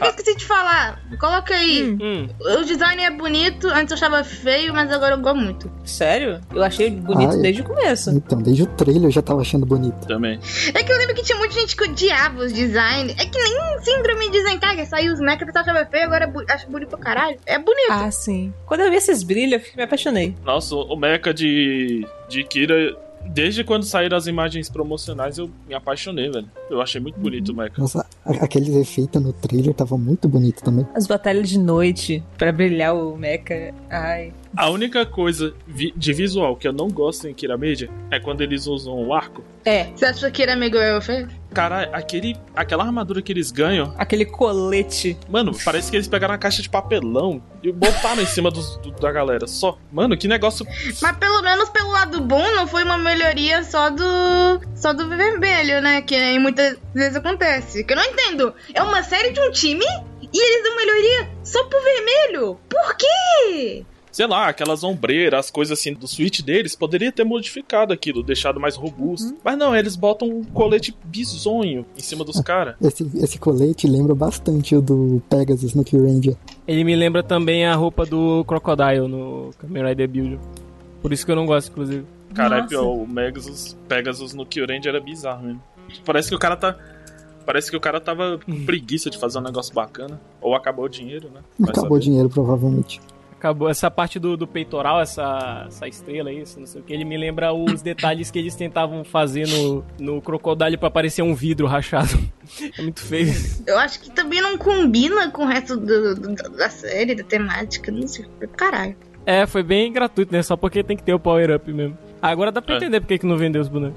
que eu esqueci de falar. Coloca aí. Hum, O design é bonito, antes eu achava feio, mas agora eu gosto muito. Sério? Eu achei bonito Ai. desde o começo. Então, desde o trailer eu já tava achando bonito. Também. É que eu lembro que tinha muita gente que odiava os designs. É que nem síndrome de Zenkai, saiu os mechas, eu achava feio, agora bu- acho bonito pra caralho. É bonito. Ah, sim. Quando eu vi esses brilhos, eu me apaixonei. Nossa, o mecha de, de Kira, desde quando saíram as imagens promocionais, eu me apaixonei, velho. Eu achei muito bonito o mecha. Nossa, aqueles efeitos no trailer tava muito bonito também. As batalhas de noite pra brilhar o mecha. Ai. A única coisa vi- de visual que eu não gosto em Kira Media é quando eles usam o arco. É, Você acha que era amigo eu feio? Cara, aquele, aquela armadura que eles ganham, aquele colete. mano, parece que eles pegaram a caixa de papelão e botaram em cima dos- do- da galera. Só. Mano, que negócio. Mas pelo menos pelo lado bom, não foi uma melhoria só do. só do vermelho, né? Que nem muitas vezes acontece. Que eu não entendo. É uma série de um time e eles dão melhoria só pro vermelho. Por quê? Sei lá, aquelas ombreiras, as coisas assim do Switch deles, poderia ter modificado aquilo, deixado mais robusto. Mas não, eles botam um colete bizonho em cima dos caras. Esse, esse colete lembra bastante o do Pegasus no Kyranger. Ele me lembra também a roupa do Crocodile no Kamen Rider Build. Por isso que eu não gosto, inclusive. Caralho, Nossa. o Pegasus, Pegasus no Kyuranger era bizarro mesmo. Parece que o cara tá. Parece que o cara tava com preguiça de fazer um negócio bacana. Ou acabou o dinheiro, né? Vai Acabou o saber. dinheiro, provavelmente. Acabou essa parte do, do peitoral, essa, essa estrela aí, esse não sei o que. Ele me lembra os detalhes que eles tentavam fazer no, no Crocodile pra parecer um vidro rachado. <laughs> É muito feio. Eu acho que também não combina com o resto do- do- da série, da temática, não sei. Caralho. É, foi bem gratuito, né? Só porque tem que ter o power up mesmo. Agora dá pra É. entender porque que não vendeu os bonecos.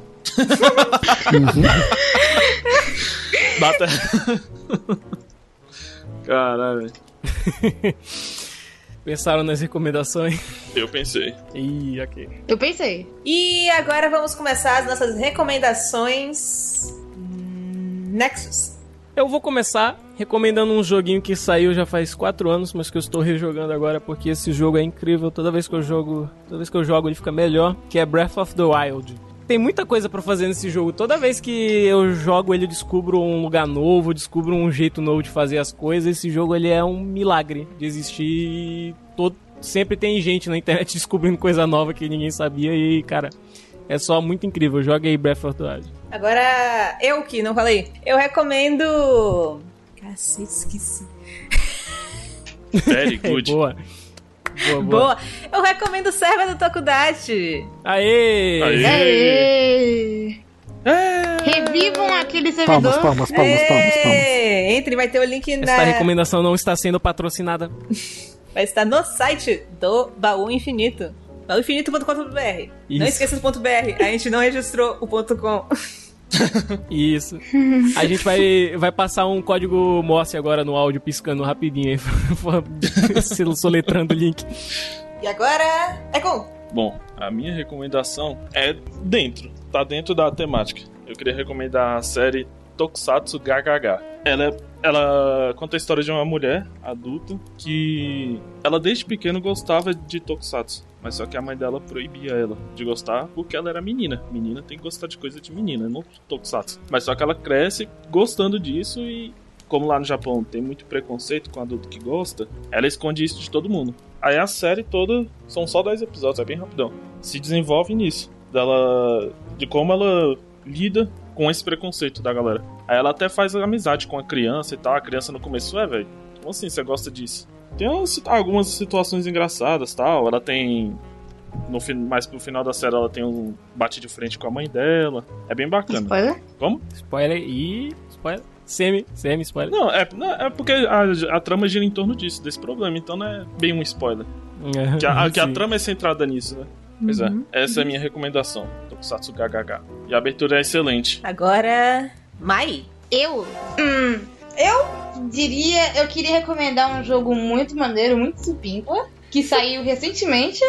Bata. <laughs> Caralho, <laughs> Pensaram nas recomendações? eu pensei. Ih, ok. Eu pensei. E agora vamos começar as nossas recomendações. Hum, Nexus. Eu vou começar recomendando um joguinho que saiu já faz 4 anos, mas que eu estou rejogando agora porque esse jogo é incrível. Toda vez que eu jogo, toda vez que eu jogo ele fica melhor, que é Breath of the Wild. Tem muita coisa pra fazer nesse jogo. Toda vez que eu jogo ele, eu descubro um lugar novo, descubro um jeito novo de fazer as coisas. Esse jogo ele é um milagre de existir. e Todo, sempre tem gente na internet <laughs> descobrindo coisa nova que ninguém sabia e, cara, é só muito incrível. Joga aí Breath of the Wild. Agora, eu que não falei. Eu recomendo. Cacete, esqueci. Very good. <laughs> boa. Boa, boa. Boa! Eu recomendo o server do Tokudachi. Aê! Aê. Aê! É. Revivam aquele servidor. Palmas, palmas, palmas, palmas, palmas. Entre, vai ter o link na. Esta recomendação não está sendo patrocinada. <laughs> Vai estar no site do Baú Infinito. baúinfinito.com.br. Não esqueça o ponto .br. A gente não registrou o ponto .com. <laughs> <laughs> Isso. A gente vai, vai passar um código Morse agora no áudio, piscando rapidinho aí. <laughs> Se soletrando o link. E agora. É com. Bom, a minha recomendação é dentro, tá dentro da temática. Eu queria recomendar a série Tokusatsu GHH. Ela, é- ela conta a história de uma mulher adulta que ela desde pequeno gostava de Tokusatsu, mas só que a mãe dela proibia ela de gostar porque ela era menina. Menina tem que gostar de coisa de menina, não Tokusatsu. Mas só que ela cresce gostando disso e como lá no Japão tem muito preconceito com adulto que gosta, ela esconde isso de todo mundo. Aí a série toda são só 10 episódios, é bem rapidão. Se desenvolve nisso, dela de como ela lida com esse preconceito da galera. Aí ela até faz amizade com a criança e tal. A criança no começo é, velho. Como assim você gosta disso? Tem umas- algumas situações engraçadas, tal. Ela tem no mais pro final da série ela tem um bate de frente com a mãe dela. É bem bacana. Spoiler? Como? Spoiler e. Spoiler. Semi, semi, spoiler. Não, é, não, é porque a, a trama gira em torno disso, desse problema, então não é bem um spoiler. Que a, que a trama é centrada nisso, né? Pois é, essa é a minha recomendação. Tokusatsu GHH. E a abertura é excelente. Agora. Mai. Eu? Hum, eu diria, eu queria recomendar um jogo muito maneiro, muito supimpa, que saiu recentemente.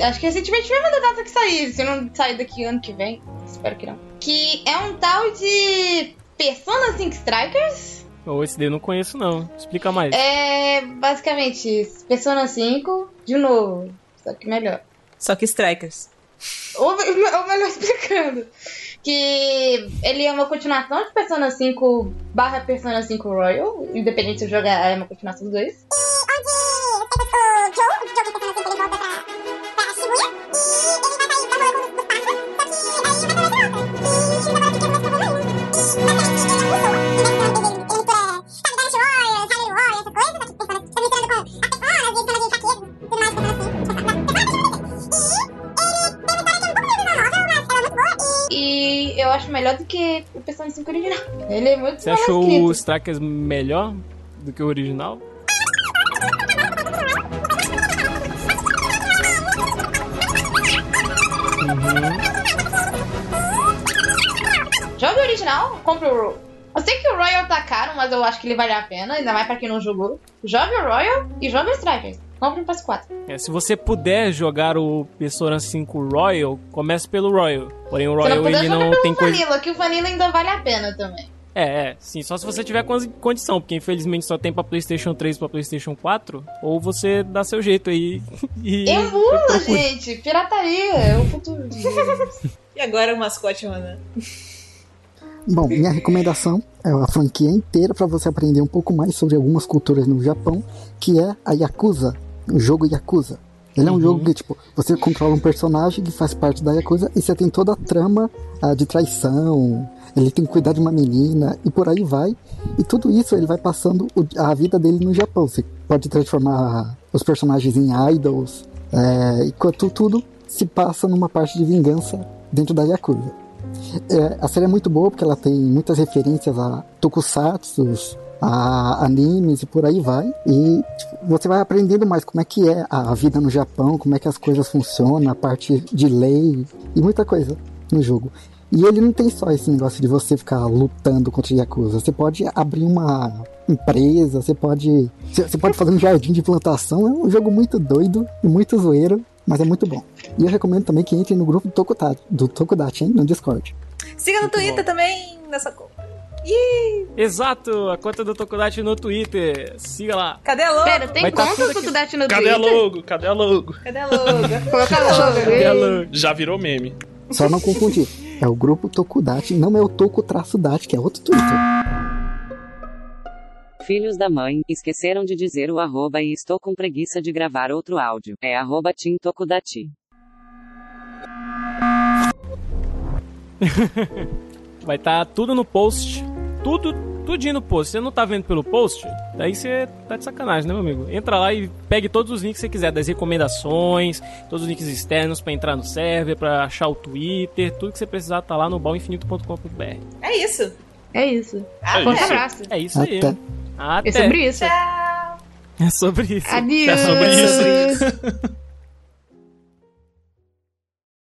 Acho que recentemente mesmo da data que sair, se não sair daqui ano que vem, espero que não. Que é um tal de Persona 5 Strikers. Ou esse daí eu não conheço, não. Explica mais. É basicamente isso, Persona 5 de novo, só que melhor. Só que Strikers. Ou, ou melhor <laughs> explicando. Que ele é uma continuação de Persona 5 barra Persona 5 Royal. Independente se o jogo é uma continuação dos dois. E eu acho melhor do que o Persona 5 original. <laughs> Ele é muito Você achou escrito. o Strikers melhor do que o original? Joga o original, compra o. Eu sei que o Royal tá caro, mas eu acho que ele vale a pena, ainda mais pra quem não jogou. Joga o Royal e joga o Strikers. Compre um PS4. É, se você puder jogar o Persona 5 Royal, comece pelo Royal. Porém, o Se não Royal puder, ele não pelo tem coisa. Vanilla, que o Vanilla ainda vale a pena também. É, é, sim, só se você tiver con- condição, porque infelizmente só tem pra PlayStation 3 e pra PlayStation 4, ou você dá seu jeito aí <laughs> e. Emula, gente. Pirataria. É o futuro. <laughs> E agora o mascote, mano. Bom, minha recomendação é a franquia inteira para você aprender um pouco mais sobre algumas culturas no Japão, que é a Yakuza, o jogo Yakuza. Ele é um jogo que, tipo, você controla um personagem que faz parte da Yakuza e você tem toda a trama ah, de traição, ele tem que cuidar de uma menina e por aí vai. E tudo isso ele vai passando o- a vida dele no Japão. Você pode transformar os personagens em idols, é, enquanto tudo se passa numa parte de vingança dentro da Yakuza. É, a série é muito boa porque ela tem muitas referências a tokusatsus, a animes e por aí vai. E tipo, você vai aprendendo mais como é que é a vida no Japão, como é que as coisas funcionam, a parte de lei e muita coisa no jogo. E ele não tem só esse negócio de você ficar lutando contra Yakuza. Você pode abrir uma empresa, você pode. Você você pode fazer um jardim de plantação. É um jogo muito doido e muito zoeiro, mas é muito bom. E eu recomendo também que entre no grupo do Tokudachi, do Tokudachi hein, no Discord. Siga no Muito Twitter bom. também, nessa conta. Exato, a conta do Tokudachi no Twitter. Siga lá. Cadê a logo? Pera, tem Vai tá conta do. Tokudachi no Cadê a Twitter? logo? Cadê a logo? Cadê a logo? <laughs> Coloca logo. Cadê a logo? <laughs> Já virou meme. Só não confundir. É o grupo Tokudachi, não é o Toku-Dachi, que é outro Twitter. Filhos da mãe, esqueceram de dizer o arroba e estou com preguiça de gravar outro áudio. É arroba Tim Tokudati. <laughs> Vai estar tudo no post. Tudo, tudinho no post. Você não tá vendo pelo post? Daí você tá de sacanagem, né, meu amigo? Entra lá e pegue todos os links que você quiser, das recomendações, todos os links externos pra entrar no server, pra achar o Twitter, tudo que você precisar tá lá no balinfinito.com.br. É isso. É isso. É Forte isso. abraço. É isso aí. Até. Até. É sobre isso. Tchau. É sobre isso. Adeus. É sobre isso. isso. <laughs>